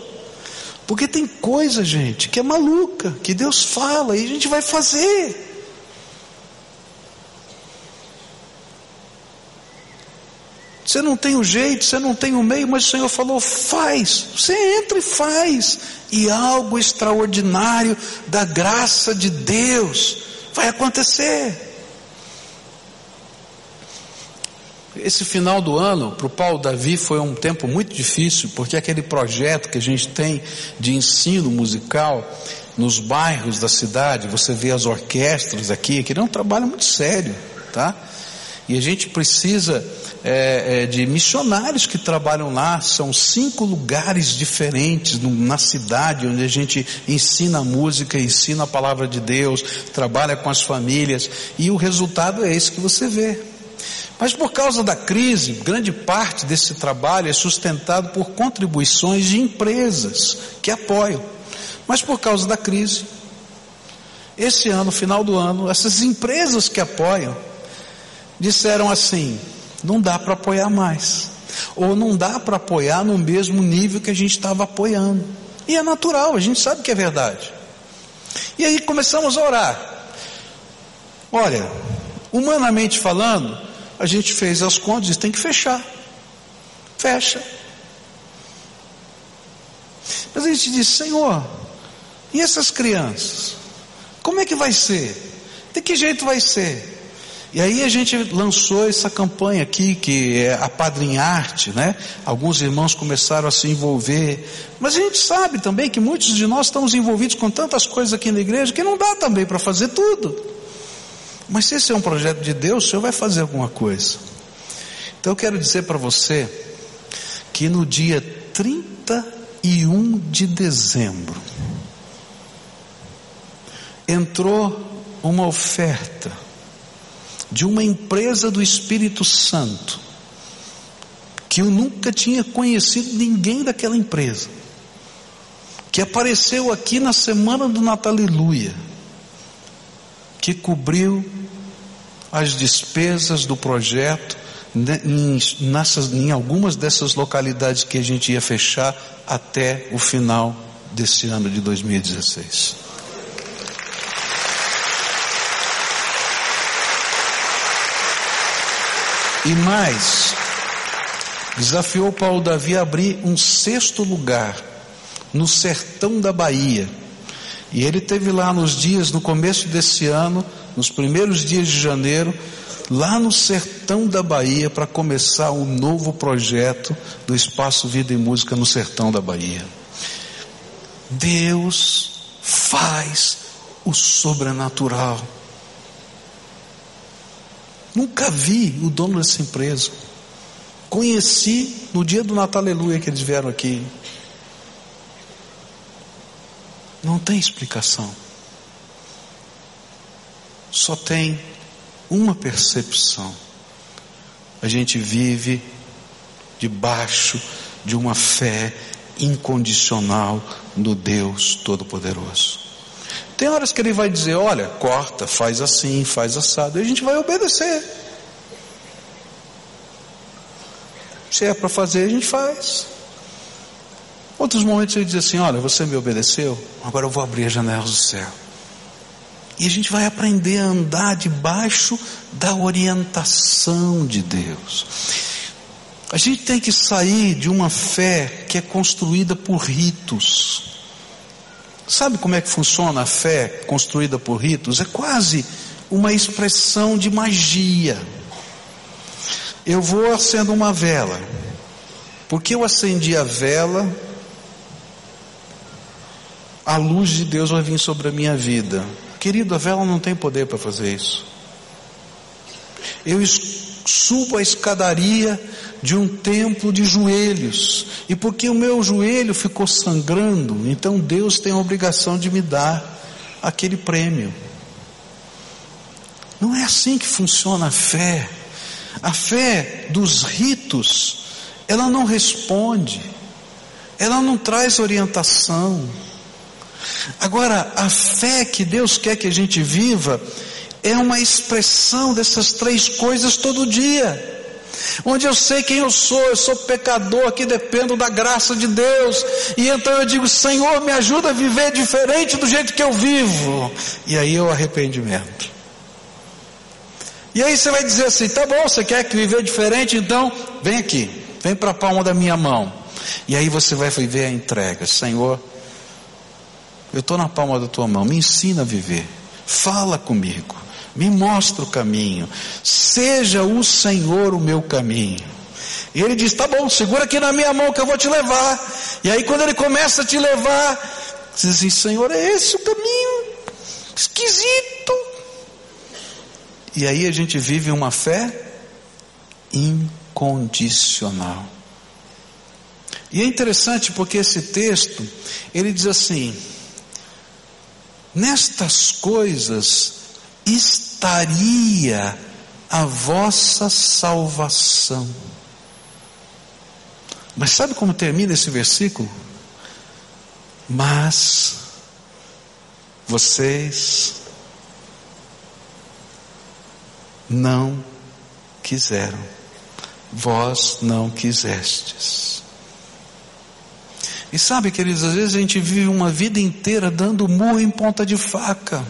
Porque tem coisa, gente, que é maluca, que Deus fala e a gente vai fazer. Você não tem o jeito, você não tem o meio, mas o Senhor falou: faz. Você entra e faz. E algo extraordinário da graça de Deus vai acontecer. Esse final do ano, para o Paulo Davi, foi um tempo muito difícil, porque aquele projeto que a gente tem de ensino musical nos bairros da cidade, você vê as orquestras aqui, que é um trabalho muito sério, tá? E a gente precisa é, é, de missionários que trabalham lá, são cinco lugares diferentes no, na cidade, onde a gente ensina música, ensina a palavra de Deus, trabalha com as famílias, e o resultado é esse que você vê. Mas por causa da crise, grande parte desse trabalho é sustentado por contribuições de empresas que apoiam. Mas por causa da crise, esse ano, final do ano, essas empresas que apoiam disseram assim: não dá para apoiar mais, ou não dá para apoiar no mesmo nível que a gente estava apoiando. E é natural, a gente sabe que é verdade. E aí começamos a orar. Olha, humanamente falando, a gente fez as contas e tem que fechar. Fecha. Mas a gente disse, Senhor, e essas crianças? Como é que vai ser? De que jeito vai ser? E aí a gente lançou essa campanha aqui, que é a Padrinharte, né? Alguns irmãos começaram a se envolver. Mas a gente sabe também que muitos de nós estamos envolvidos com tantas coisas aqui na igreja que não dá também para fazer tudo. Mas se esse é um projeto de Deus, o Senhor vai fazer alguma coisa. Então eu quero dizer para você que no dia 31 de dezembro entrou uma oferta de uma empresa do Espírito Santo, que eu nunca tinha conhecido ninguém daquela empresa, que apareceu aqui na semana do Natal Aleluia, que cobriu as despesas do projeto em, nessas, em algumas dessas localidades que a gente ia fechar até o final desse ano de 2016. E mais, desafiou Paulo Davi a abrir um sexto lugar no sertão da Bahia. E ele teve lá nos dias, no começo desse ano, nos primeiros dias de janeiro, lá no sertão da Bahia, para começar um novo projeto do Espaço Vida e Música no sertão da Bahia. Deus faz o sobrenatural. Nunca vi o dono dessa empresa. Conheci no dia do Natal Aleluia que eles vieram aqui. Não tem explicação. Só tem uma percepção. A gente vive debaixo de uma fé incondicional no Deus Todo-Poderoso. Tem horas que ele vai dizer: olha, corta, faz assim, faz assado, e a gente vai obedecer. Se é para fazer, a gente faz. Outros momentos ele diz assim: olha, você me obedeceu, agora eu vou abrir as janelas do céu. E a gente vai aprender a andar debaixo da orientação de Deus. A gente tem que sair de uma fé que é construída por ritos. Sabe como é que funciona a fé construída por ritos? É quase uma expressão de magia. Eu vou acendo uma vela. Porque eu acendi a vela, a luz de Deus vai vir sobre a minha vida. Querido, a vela não tem poder para fazer isso. Eu subo a escadaria de um templo de joelhos. E porque o meu joelho ficou sangrando, então Deus tem a obrigação de me dar aquele prêmio. Não é assim que funciona a fé. A fé dos ritos, ela não responde, ela não traz orientação. Agora, a fé que Deus quer que a gente viva é uma expressão dessas três coisas todo dia. Onde eu sei quem eu sou, eu sou pecador, que dependo da graça de Deus, e então eu digo, Senhor, me ajuda a viver diferente do jeito que eu vivo, e aí é o arrependimento. E aí você vai dizer assim, tá bom, você quer que viver diferente, então vem aqui, vem para a palma da minha mão, e aí você vai viver a entrega, Senhor, eu estou na palma da tua mão, me ensina a viver, fala comigo me mostra o caminho, seja o Senhor o meu caminho. E ele diz: Tá bom, segura aqui na minha mão que eu vou te levar. E aí, quando ele começa a te levar, diz assim: Senhor, é esse o caminho? Esquisito. E aí a gente vive uma fé incondicional. E é interessante porque esse texto, ele diz assim: Nestas coisas estaria a vossa salvação. Mas sabe como termina esse versículo? Mas vocês não quiseram, vós não quisestes. E sabe, queridos, às vezes a gente vive uma vida inteira dando murro em ponta de faca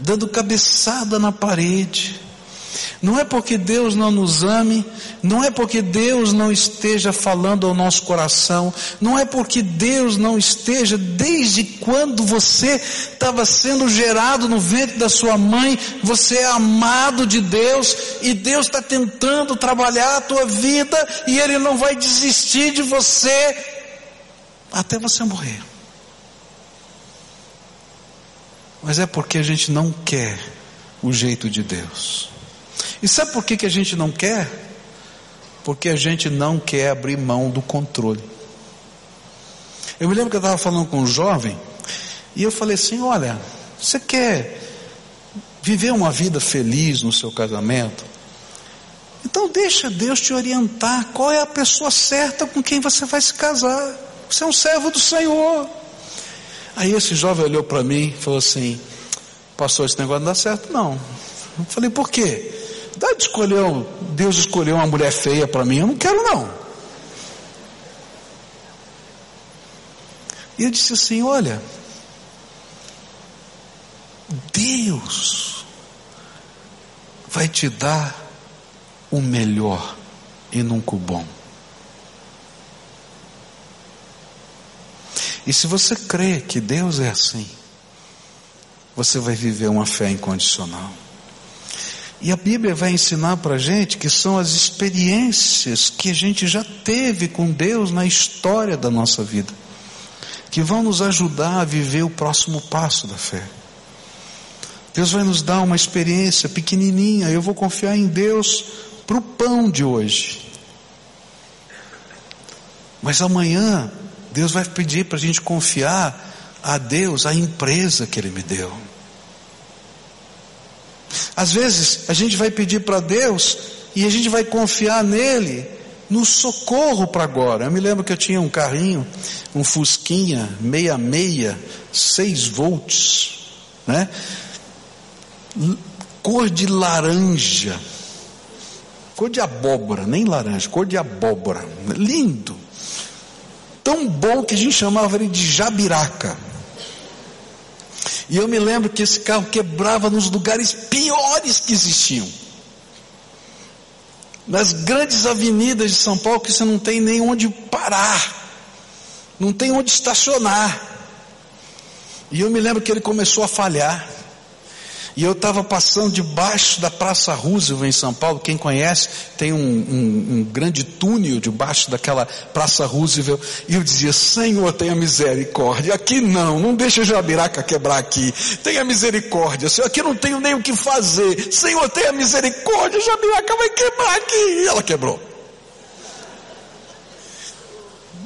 dando cabeçada na parede, Não é porque Deus não nos ame, não é porque Deus não esteja falando ao nosso coração, não é porque Deus não esteja, desde quando você estava sendo gerado no ventre da sua mãe, você é amado de Deus e Deus está tentando trabalhar a tua vida e Ele não vai desistir de você até você morrer. Mas é porque a gente não quer o jeito de Deus. E sabe por que, que a gente não quer? Porque a gente não quer abrir mão do controle. Eu me lembro que eu estava falando com um jovem, e eu falei assim: olha, você quer viver uma vida feliz no seu casamento? Então deixa Deus te orientar qual é a pessoa certa com quem você vai se casar. Você é um servo do Senhor. Aí esse jovem olhou para mim e falou assim: Pastor, esse negócio não dá certo, não. Eu falei, por quê? Dá de escolher, Deus escolheu uma mulher feia para mim, eu não quero não. E eu disse assim: olha, Deus vai te dar o melhor e nunca o bom. E se você crê que Deus é assim, você vai viver uma fé incondicional. E a Bíblia vai ensinar para a gente que são as experiências que a gente já teve com Deus na história da nossa vida, que vão nos ajudar a viver o próximo passo da fé. Deus vai nos dar uma experiência pequenininha, eu vou confiar em Deus para o pão de hoje. Mas amanhã, Deus vai pedir para a gente confiar a Deus a empresa que Ele me deu. Às vezes a gente vai pedir para Deus e a gente vai confiar nele no socorro para agora. Eu me lembro que eu tinha um carrinho, um Fusquinha 66, 6 volts, né? Cor de laranja. Cor de abóbora, nem laranja, cor de abóbora. Lindo. Tão bom que a gente chamava ele de jabiraca. E eu me lembro que esse carro quebrava nos lugares piores que existiam. Nas grandes avenidas de São Paulo que você não tem nem onde parar. Não tem onde estacionar. E eu me lembro que ele começou a falhar. E eu estava passando debaixo da Praça Roosevelt em São Paulo. Quem conhece, tem um, um, um, grande túnel debaixo daquela Praça Roosevelt. E eu dizia: Senhor, tenha misericórdia. Aqui não, não deixa Jabiraca quebrar aqui. Tenha misericórdia. Senhor, aqui não tenho nem o que fazer. Senhor, tenha misericórdia. Jabiraca vai quebrar aqui. E ela quebrou.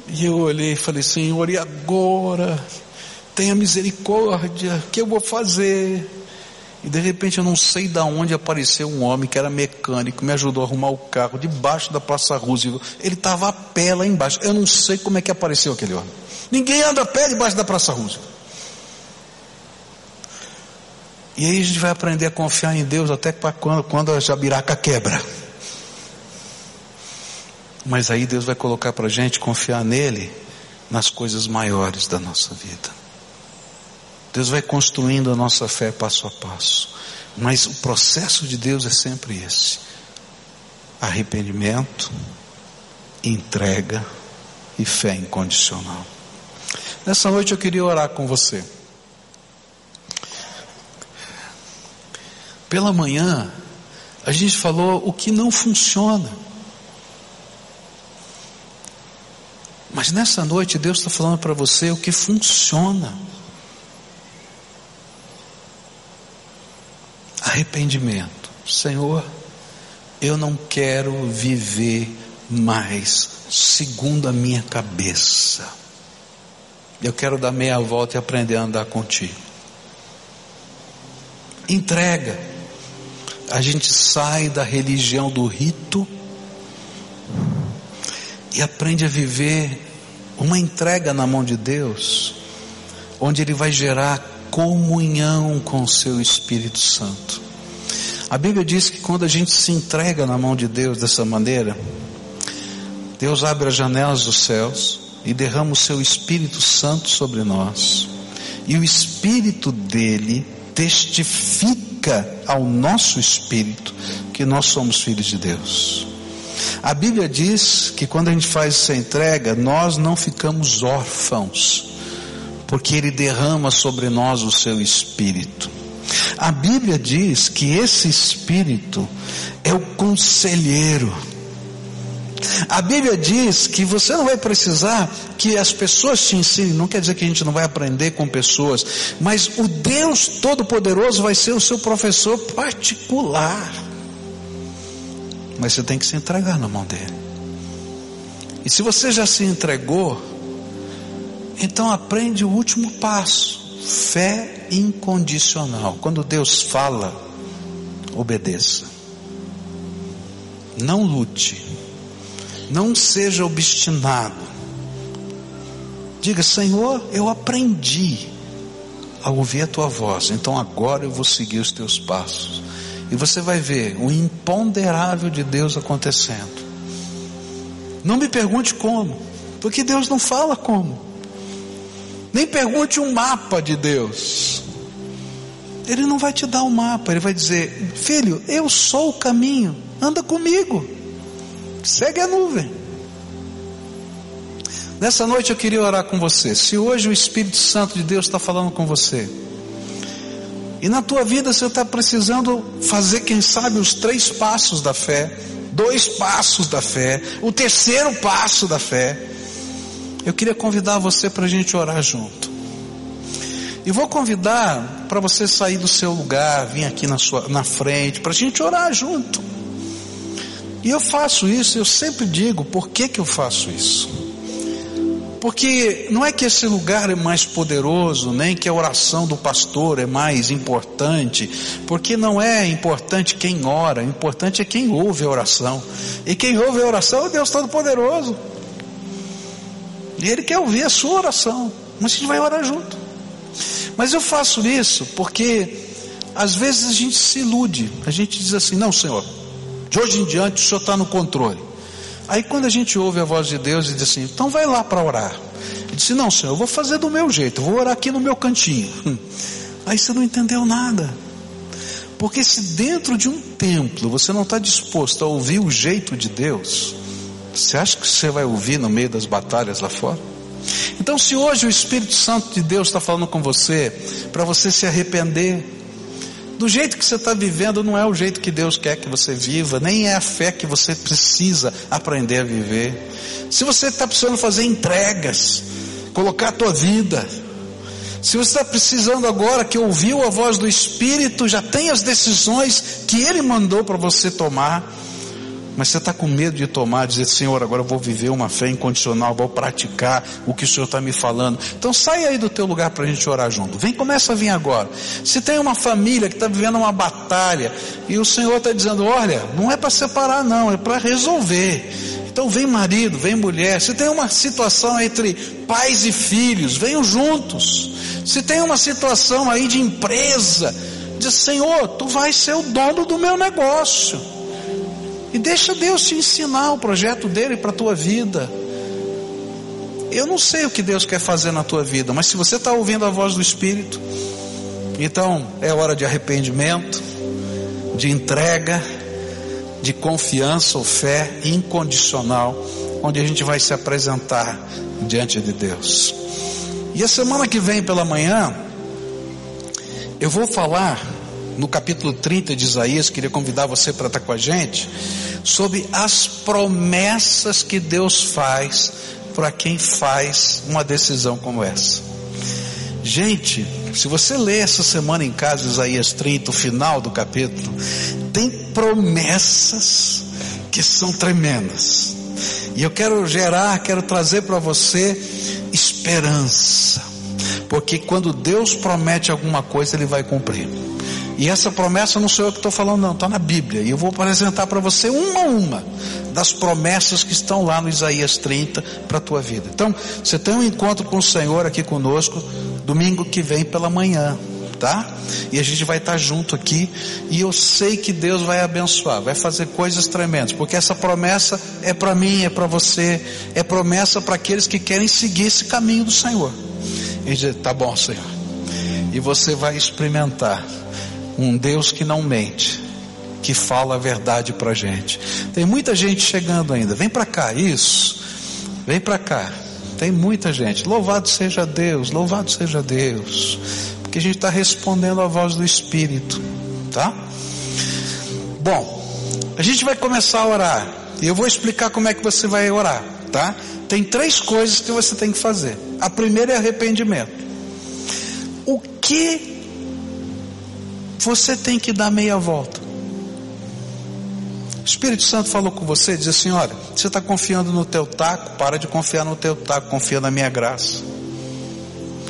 E eu olhei e falei: Senhor, e agora? Tenha misericórdia. O que eu vou fazer? E de repente eu não sei de onde apareceu um homem que era mecânico, me ajudou a arrumar o carro debaixo da Praça Roosevelt. Ele estava a pé lá embaixo. Eu não sei como é que apareceu aquele homem. Ninguém anda a pé debaixo da Praça Roosevelt. E aí a gente vai aprender a confiar em Deus até quando, quando a jabiraca quebra. Mas aí Deus vai colocar para a gente confiar nele nas coisas maiores da nossa vida. Deus vai construindo a nossa fé passo a passo. Mas o processo de Deus é sempre esse: arrependimento, entrega e fé incondicional. Nessa noite eu queria orar com você. Pela manhã, a gente falou o que não funciona. Mas nessa noite Deus está falando para você o que funciona. Arrependimento. Senhor, eu não quero viver mais segundo a minha cabeça. Eu quero dar meia volta e aprender a andar contigo. Entrega. A gente sai da religião do rito e aprende a viver uma entrega na mão de Deus, onde Ele vai gerar comunhão com o seu Espírito Santo. A Bíblia diz que quando a gente se entrega na mão de Deus dessa maneira, Deus abre as janelas dos céus e derrama o seu Espírito Santo sobre nós. E o Espírito dele testifica ao nosso espírito que nós somos filhos de Deus. A Bíblia diz que quando a gente faz essa entrega, nós não ficamos órfãos, porque Ele derrama sobre nós o seu espírito. A Bíblia diz que esse espírito é o conselheiro. A Bíblia diz que você não vai precisar que as pessoas te ensinem, não quer dizer que a gente não vai aprender com pessoas, mas o Deus Todo-Poderoso vai ser o seu professor particular. Mas você tem que se entregar na mão dele. E se você já se entregou, então aprende o último passo: fé incondicional. Quando Deus fala, obedeça. Não lute. Não seja obstinado. Diga, Senhor, eu aprendi a ouvir a tua voz, então agora eu vou seguir os teus passos. E você vai ver o imponderável de Deus acontecendo. Não me pergunte como, porque Deus não fala como. Nem pergunte um mapa de Deus. Ele não vai te dar um mapa, ele vai dizer: Filho, eu sou o caminho, anda comigo, segue a nuvem. Nessa noite eu queria orar com você. Se hoje o Espírito Santo de Deus está falando com você, e na tua vida você está precisando fazer, quem sabe, os três passos da fé, dois passos da fé, o terceiro passo da fé. Eu queria convidar você para a gente orar junto. E vou convidar para você sair do seu lugar, vir aqui na, sua, na frente, para a gente orar junto. E eu faço isso, eu sempre digo, por que, que eu faço isso? Porque não é que esse lugar é mais poderoso, nem que a oração do pastor é mais importante, porque não é importante quem ora, o importante é quem ouve a oração. E quem ouve a oração é Deus Todo-Poderoso. Ele quer ouvir a sua oração, mas a gente vai orar junto. Mas eu faço isso porque às vezes a gente se ilude, a gente diz assim: não, Senhor, de hoje em diante o Senhor está no controle. Aí quando a gente ouve a voz de Deus e diz assim, então vai lá para orar. Ele disse, não senhor, eu vou fazer do meu jeito, vou orar aqui no meu cantinho. [LAUGHS] Aí você não entendeu nada. Porque se dentro de um templo você não está disposto a ouvir o jeito de Deus, você acha que você vai ouvir no meio das batalhas lá fora? Então, se hoje o Espírito Santo de Deus está falando com você, para você se arrepender, do jeito que você está vivendo não é o jeito que Deus quer que você viva, nem é a fé que você precisa aprender a viver. Se você está precisando fazer entregas, colocar a tua vida, se você está precisando agora que ouviu a voz do Espírito, já tem as decisões que Ele mandou para você tomar, mas você está com medo de tomar, dizer, Senhor, agora eu vou viver uma fé incondicional, vou praticar o que o Senhor está me falando. Então sai aí do teu lugar para a gente orar junto. Vem, começa a vir agora. Se tem uma família que está vivendo uma batalha e o Senhor está dizendo, olha, não é para separar não, é para resolver. Então vem marido, vem mulher. Se tem uma situação entre pais e filhos, venham juntos. Se tem uma situação aí de empresa, diz Senhor, tu vais ser o dono do meu negócio. E deixa Deus te ensinar o projeto dele para a tua vida. Eu não sei o que Deus quer fazer na tua vida, mas se você está ouvindo a voz do Espírito, então é hora de arrependimento, de entrega, de confiança ou fé incondicional, onde a gente vai se apresentar diante de Deus. E a semana que vem pela manhã, eu vou falar no capítulo 30 de Isaías, queria convidar você para estar com a gente, sobre as promessas que Deus faz para quem faz uma decisão como essa. Gente, se você ler essa semana em casa Isaías 30, o final do capítulo, tem promessas que são tremendas. E eu quero gerar, quero trazer para você esperança. Porque quando Deus promete alguma coisa, Ele vai cumprir. E essa promessa não sou eu que estou falando, não, está na Bíblia. E eu vou apresentar para você uma a uma das promessas que estão lá no Isaías 30 para a tua vida. Então, você tem um encontro com o Senhor aqui conosco, domingo que vem pela manhã, tá? E a gente vai estar junto aqui. E eu sei que Deus vai abençoar, vai fazer coisas tremendas, porque essa promessa é para mim, é para você, é promessa para aqueles que querem seguir esse caminho do Senhor. E dizer, tá bom, Senhor e você vai experimentar um Deus que não mente, que fala a verdade para gente. Tem muita gente chegando ainda. Vem para cá, isso. Vem para cá. Tem muita gente. Louvado seja Deus, louvado seja Deus. Porque a gente está respondendo à voz do Espírito, tá? Bom, a gente vai começar a orar. E eu vou explicar como é que você vai orar, tá? Tem três coisas que você tem que fazer. A primeira é arrependimento. O que você tem que dar meia volta? O Espírito Santo falou com você, diz assim: olha, você está confiando no teu taco, para de confiar no teu taco, confia na minha graça.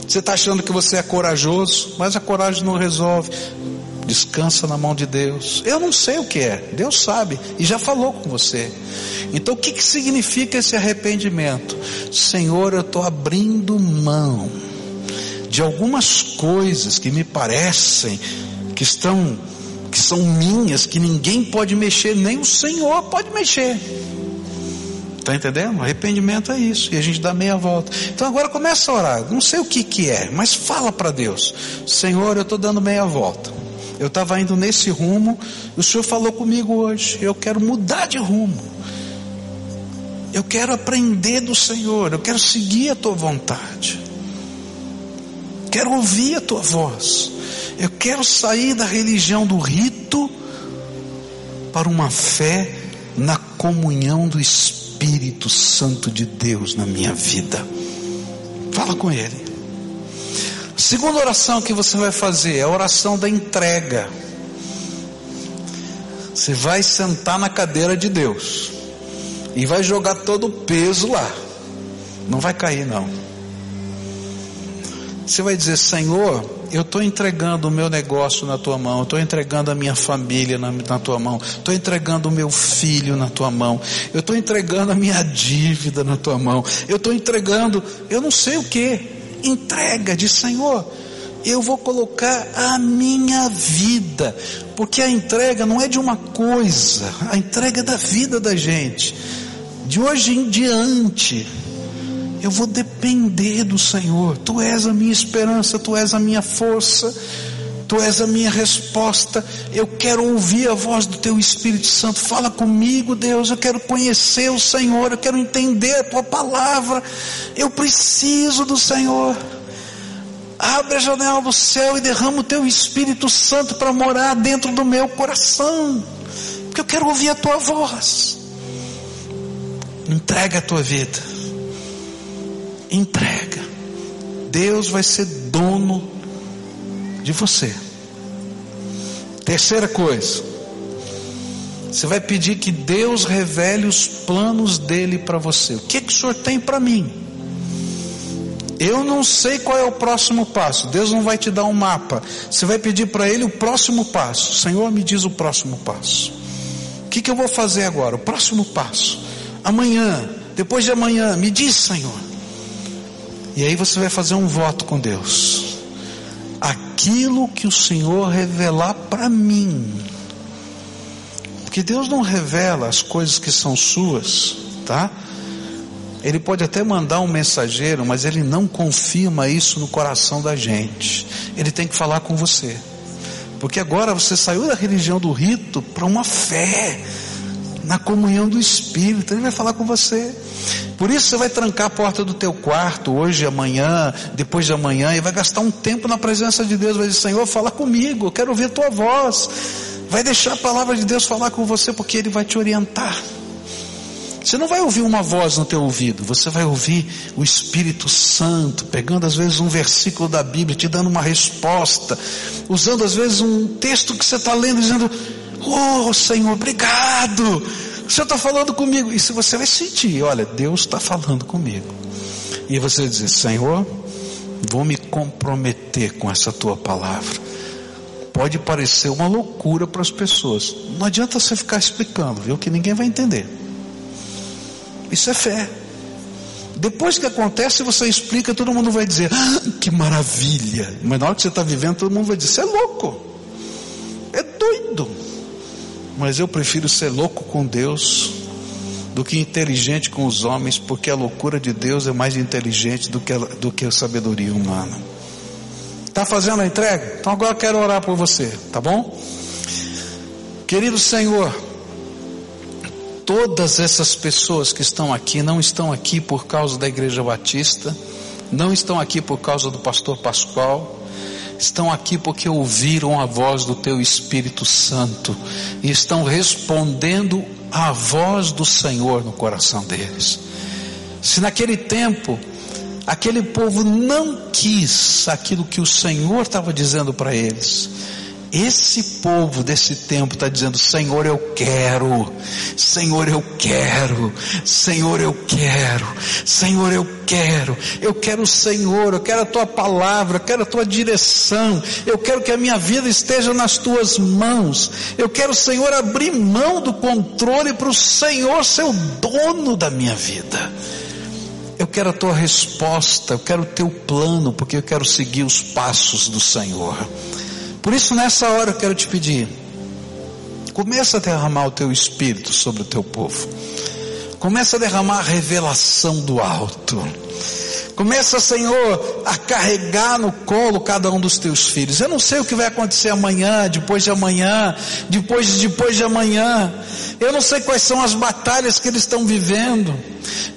Você está achando que você é corajoso, mas a coragem não resolve. Descansa na mão de Deus. Eu não sei o que é, Deus sabe e já falou com você. Então o que, que significa esse arrependimento? Senhor, eu estou abrindo mão de algumas coisas que me parecem que estão que são minhas, que ninguém pode mexer, nem o Senhor pode mexer. Está entendendo? Arrependimento é isso. E a gente dá meia volta. Então agora começa a orar. Não sei o que, que é, mas fala para Deus: Senhor, eu estou dando meia volta. Eu estava indo nesse rumo, o Senhor falou comigo hoje. Eu quero mudar de rumo. Eu quero aprender do Senhor. Eu quero seguir a tua vontade. Quero ouvir a tua voz. Eu quero sair da religião do rito para uma fé na comunhão do Espírito Santo de Deus na minha vida. Fala com Ele. A segunda oração que você vai fazer é a oração da entrega. Você vai sentar na cadeira de Deus e vai jogar todo o peso lá. Não vai cair, não. Você vai dizer: Senhor, eu estou entregando o meu negócio na tua mão, estou entregando a minha família na, na tua mão, estou entregando o meu filho na tua mão, eu estou entregando a minha dívida na tua mão, eu estou entregando, eu não sei o que, entrega de Senhor, eu vou colocar a minha vida, porque a entrega não é de uma coisa, a entrega é da vida da gente, de hoje em diante, eu vou depender do Senhor. Tu és a minha esperança, tu és a minha força, tu és a minha resposta. Eu quero ouvir a voz do teu Espírito Santo. Fala comigo, Deus. Eu quero conhecer o Senhor, eu quero entender a tua palavra. Eu preciso do Senhor. Abre a janela do céu e derrama o teu Espírito Santo para morar dentro do meu coração. Porque eu quero ouvir a tua voz. Entrega a tua vida entrega. Deus vai ser dono de você. Terceira coisa, você vai pedir que Deus revele os planos dele para você. O que, que o Senhor tem para mim? Eu não sei qual é o próximo passo. Deus não vai te dar um mapa. Você vai pedir para Ele o próximo passo. Senhor, me diz o próximo passo. O que, que eu vou fazer agora? O próximo passo. Amanhã, depois de amanhã, me diz, Senhor. E aí você vai fazer um voto com Deus. Aquilo que o Senhor revelar para mim. Porque Deus não revela as coisas que são suas, tá? Ele pode até mandar um mensageiro, mas ele não confirma isso no coração da gente. Ele tem que falar com você. Porque agora você saiu da religião do rito para uma fé na comunhão do Espírito. Ele vai falar com você. Por isso você vai trancar a porta do teu quarto hoje, amanhã, depois de amanhã, e vai gastar um tempo na presença de Deus. Vai dizer, Senhor, fala comigo, eu quero ouvir a tua voz. Vai deixar a palavra de Deus falar com você, porque Ele vai te orientar. Você não vai ouvir uma voz no teu ouvido, você vai ouvir o Espírito Santo, pegando às vezes um versículo da Bíblia, te dando uma resposta, usando às vezes um texto que você está lendo, dizendo, Oh Senhor, obrigado. O Senhor está falando comigo. E se você vai sentir, olha, Deus está falando comigo. E você vai dizer, Senhor, vou me comprometer com essa tua palavra. Pode parecer uma loucura para as pessoas. Não adianta você ficar explicando, viu? Que ninguém vai entender. Isso é fé. Depois que acontece, você explica, todo mundo vai dizer, ah, que maravilha. Mas na hora que você está vivendo, todo mundo vai dizer, você é louco. É doido. Mas eu prefiro ser louco com Deus do que inteligente com os homens, porque a loucura de Deus é mais inteligente do que a, do que a sabedoria humana. Está fazendo a entrega? Então agora quero orar por você, tá bom? Querido Senhor, todas essas pessoas que estão aqui não estão aqui por causa da Igreja Batista, não estão aqui por causa do pastor Pascoal, estão aqui porque ouviram a voz do teu Espírito Santo e estão respondendo à voz do Senhor no coração deles. Se naquele tempo aquele povo não quis aquilo que o Senhor estava dizendo para eles, esse povo desse tempo está dizendo: Senhor, eu quero, Senhor, eu quero, Senhor, eu quero, Senhor, eu quero, eu quero o Senhor, eu quero a tua palavra, eu quero a tua direção, eu quero que a minha vida esteja nas tuas mãos, eu quero, Senhor, abrir mão do controle para o Senhor ser o dono da minha vida. Eu quero a tua resposta, eu quero o teu plano, porque eu quero seguir os passos do Senhor. Por isso, nessa hora eu quero te pedir, começa a derramar o teu espírito sobre o teu povo. Começa a derramar a revelação do alto. Começa, Senhor, a carregar no colo cada um dos teus filhos. Eu não sei o que vai acontecer amanhã, depois de amanhã, depois de depois de amanhã. Eu não sei quais são as batalhas que eles estão vivendo.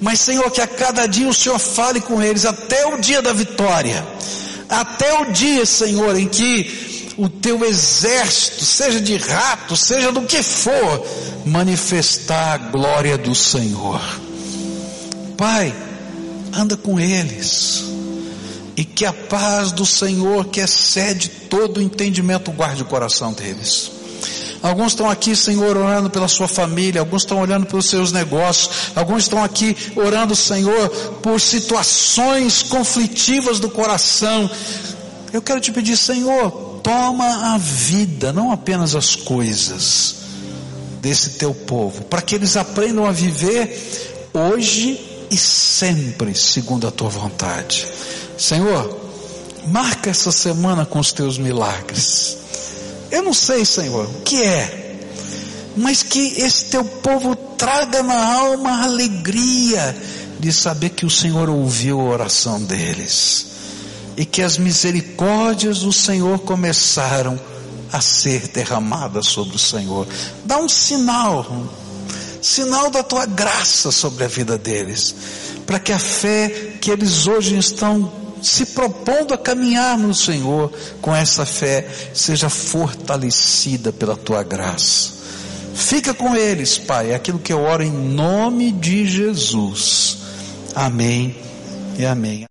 Mas, Senhor, que a cada dia o Senhor fale com eles até o dia da vitória. Até o dia, Senhor, em que o teu exército, seja de rato, seja do que for, manifestar a glória do Senhor. Pai, anda com eles, e que a paz do Senhor, que excede todo o entendimento, guarde o coração deles. Alguns estão aqui, Senhor, orando pela sua família, alguns estão olhando pelos seus negócios, alguns estão aqui orando, Senhor, por situações conflitivas do coração. Eu quero te pedir, Senhor, toma a vida, não apenas as coisas desse teu povo, para que eles aprendam a viver hoje e sempre segundo a tua vontade. Senhor, marca essa semana com os teus milagres. Eu não sei, Senhor, o que é, mas que esse teu povo traga na alma a alegria de saber que o Senhor ouviu a oração deles e que as misericórdias do Senhor começaram a ser derramadas sobre o Senhor. Dá um sinal, sinal da tua graça sobre a vida deles, para que a fé que eles hoje estão se propondo a caminhar no Senhor, com essa fé, seja fortalecida pela tua graça. Fica com eles, Pai, é aquilo que eu oro em nome de Jesus. Amém e amém.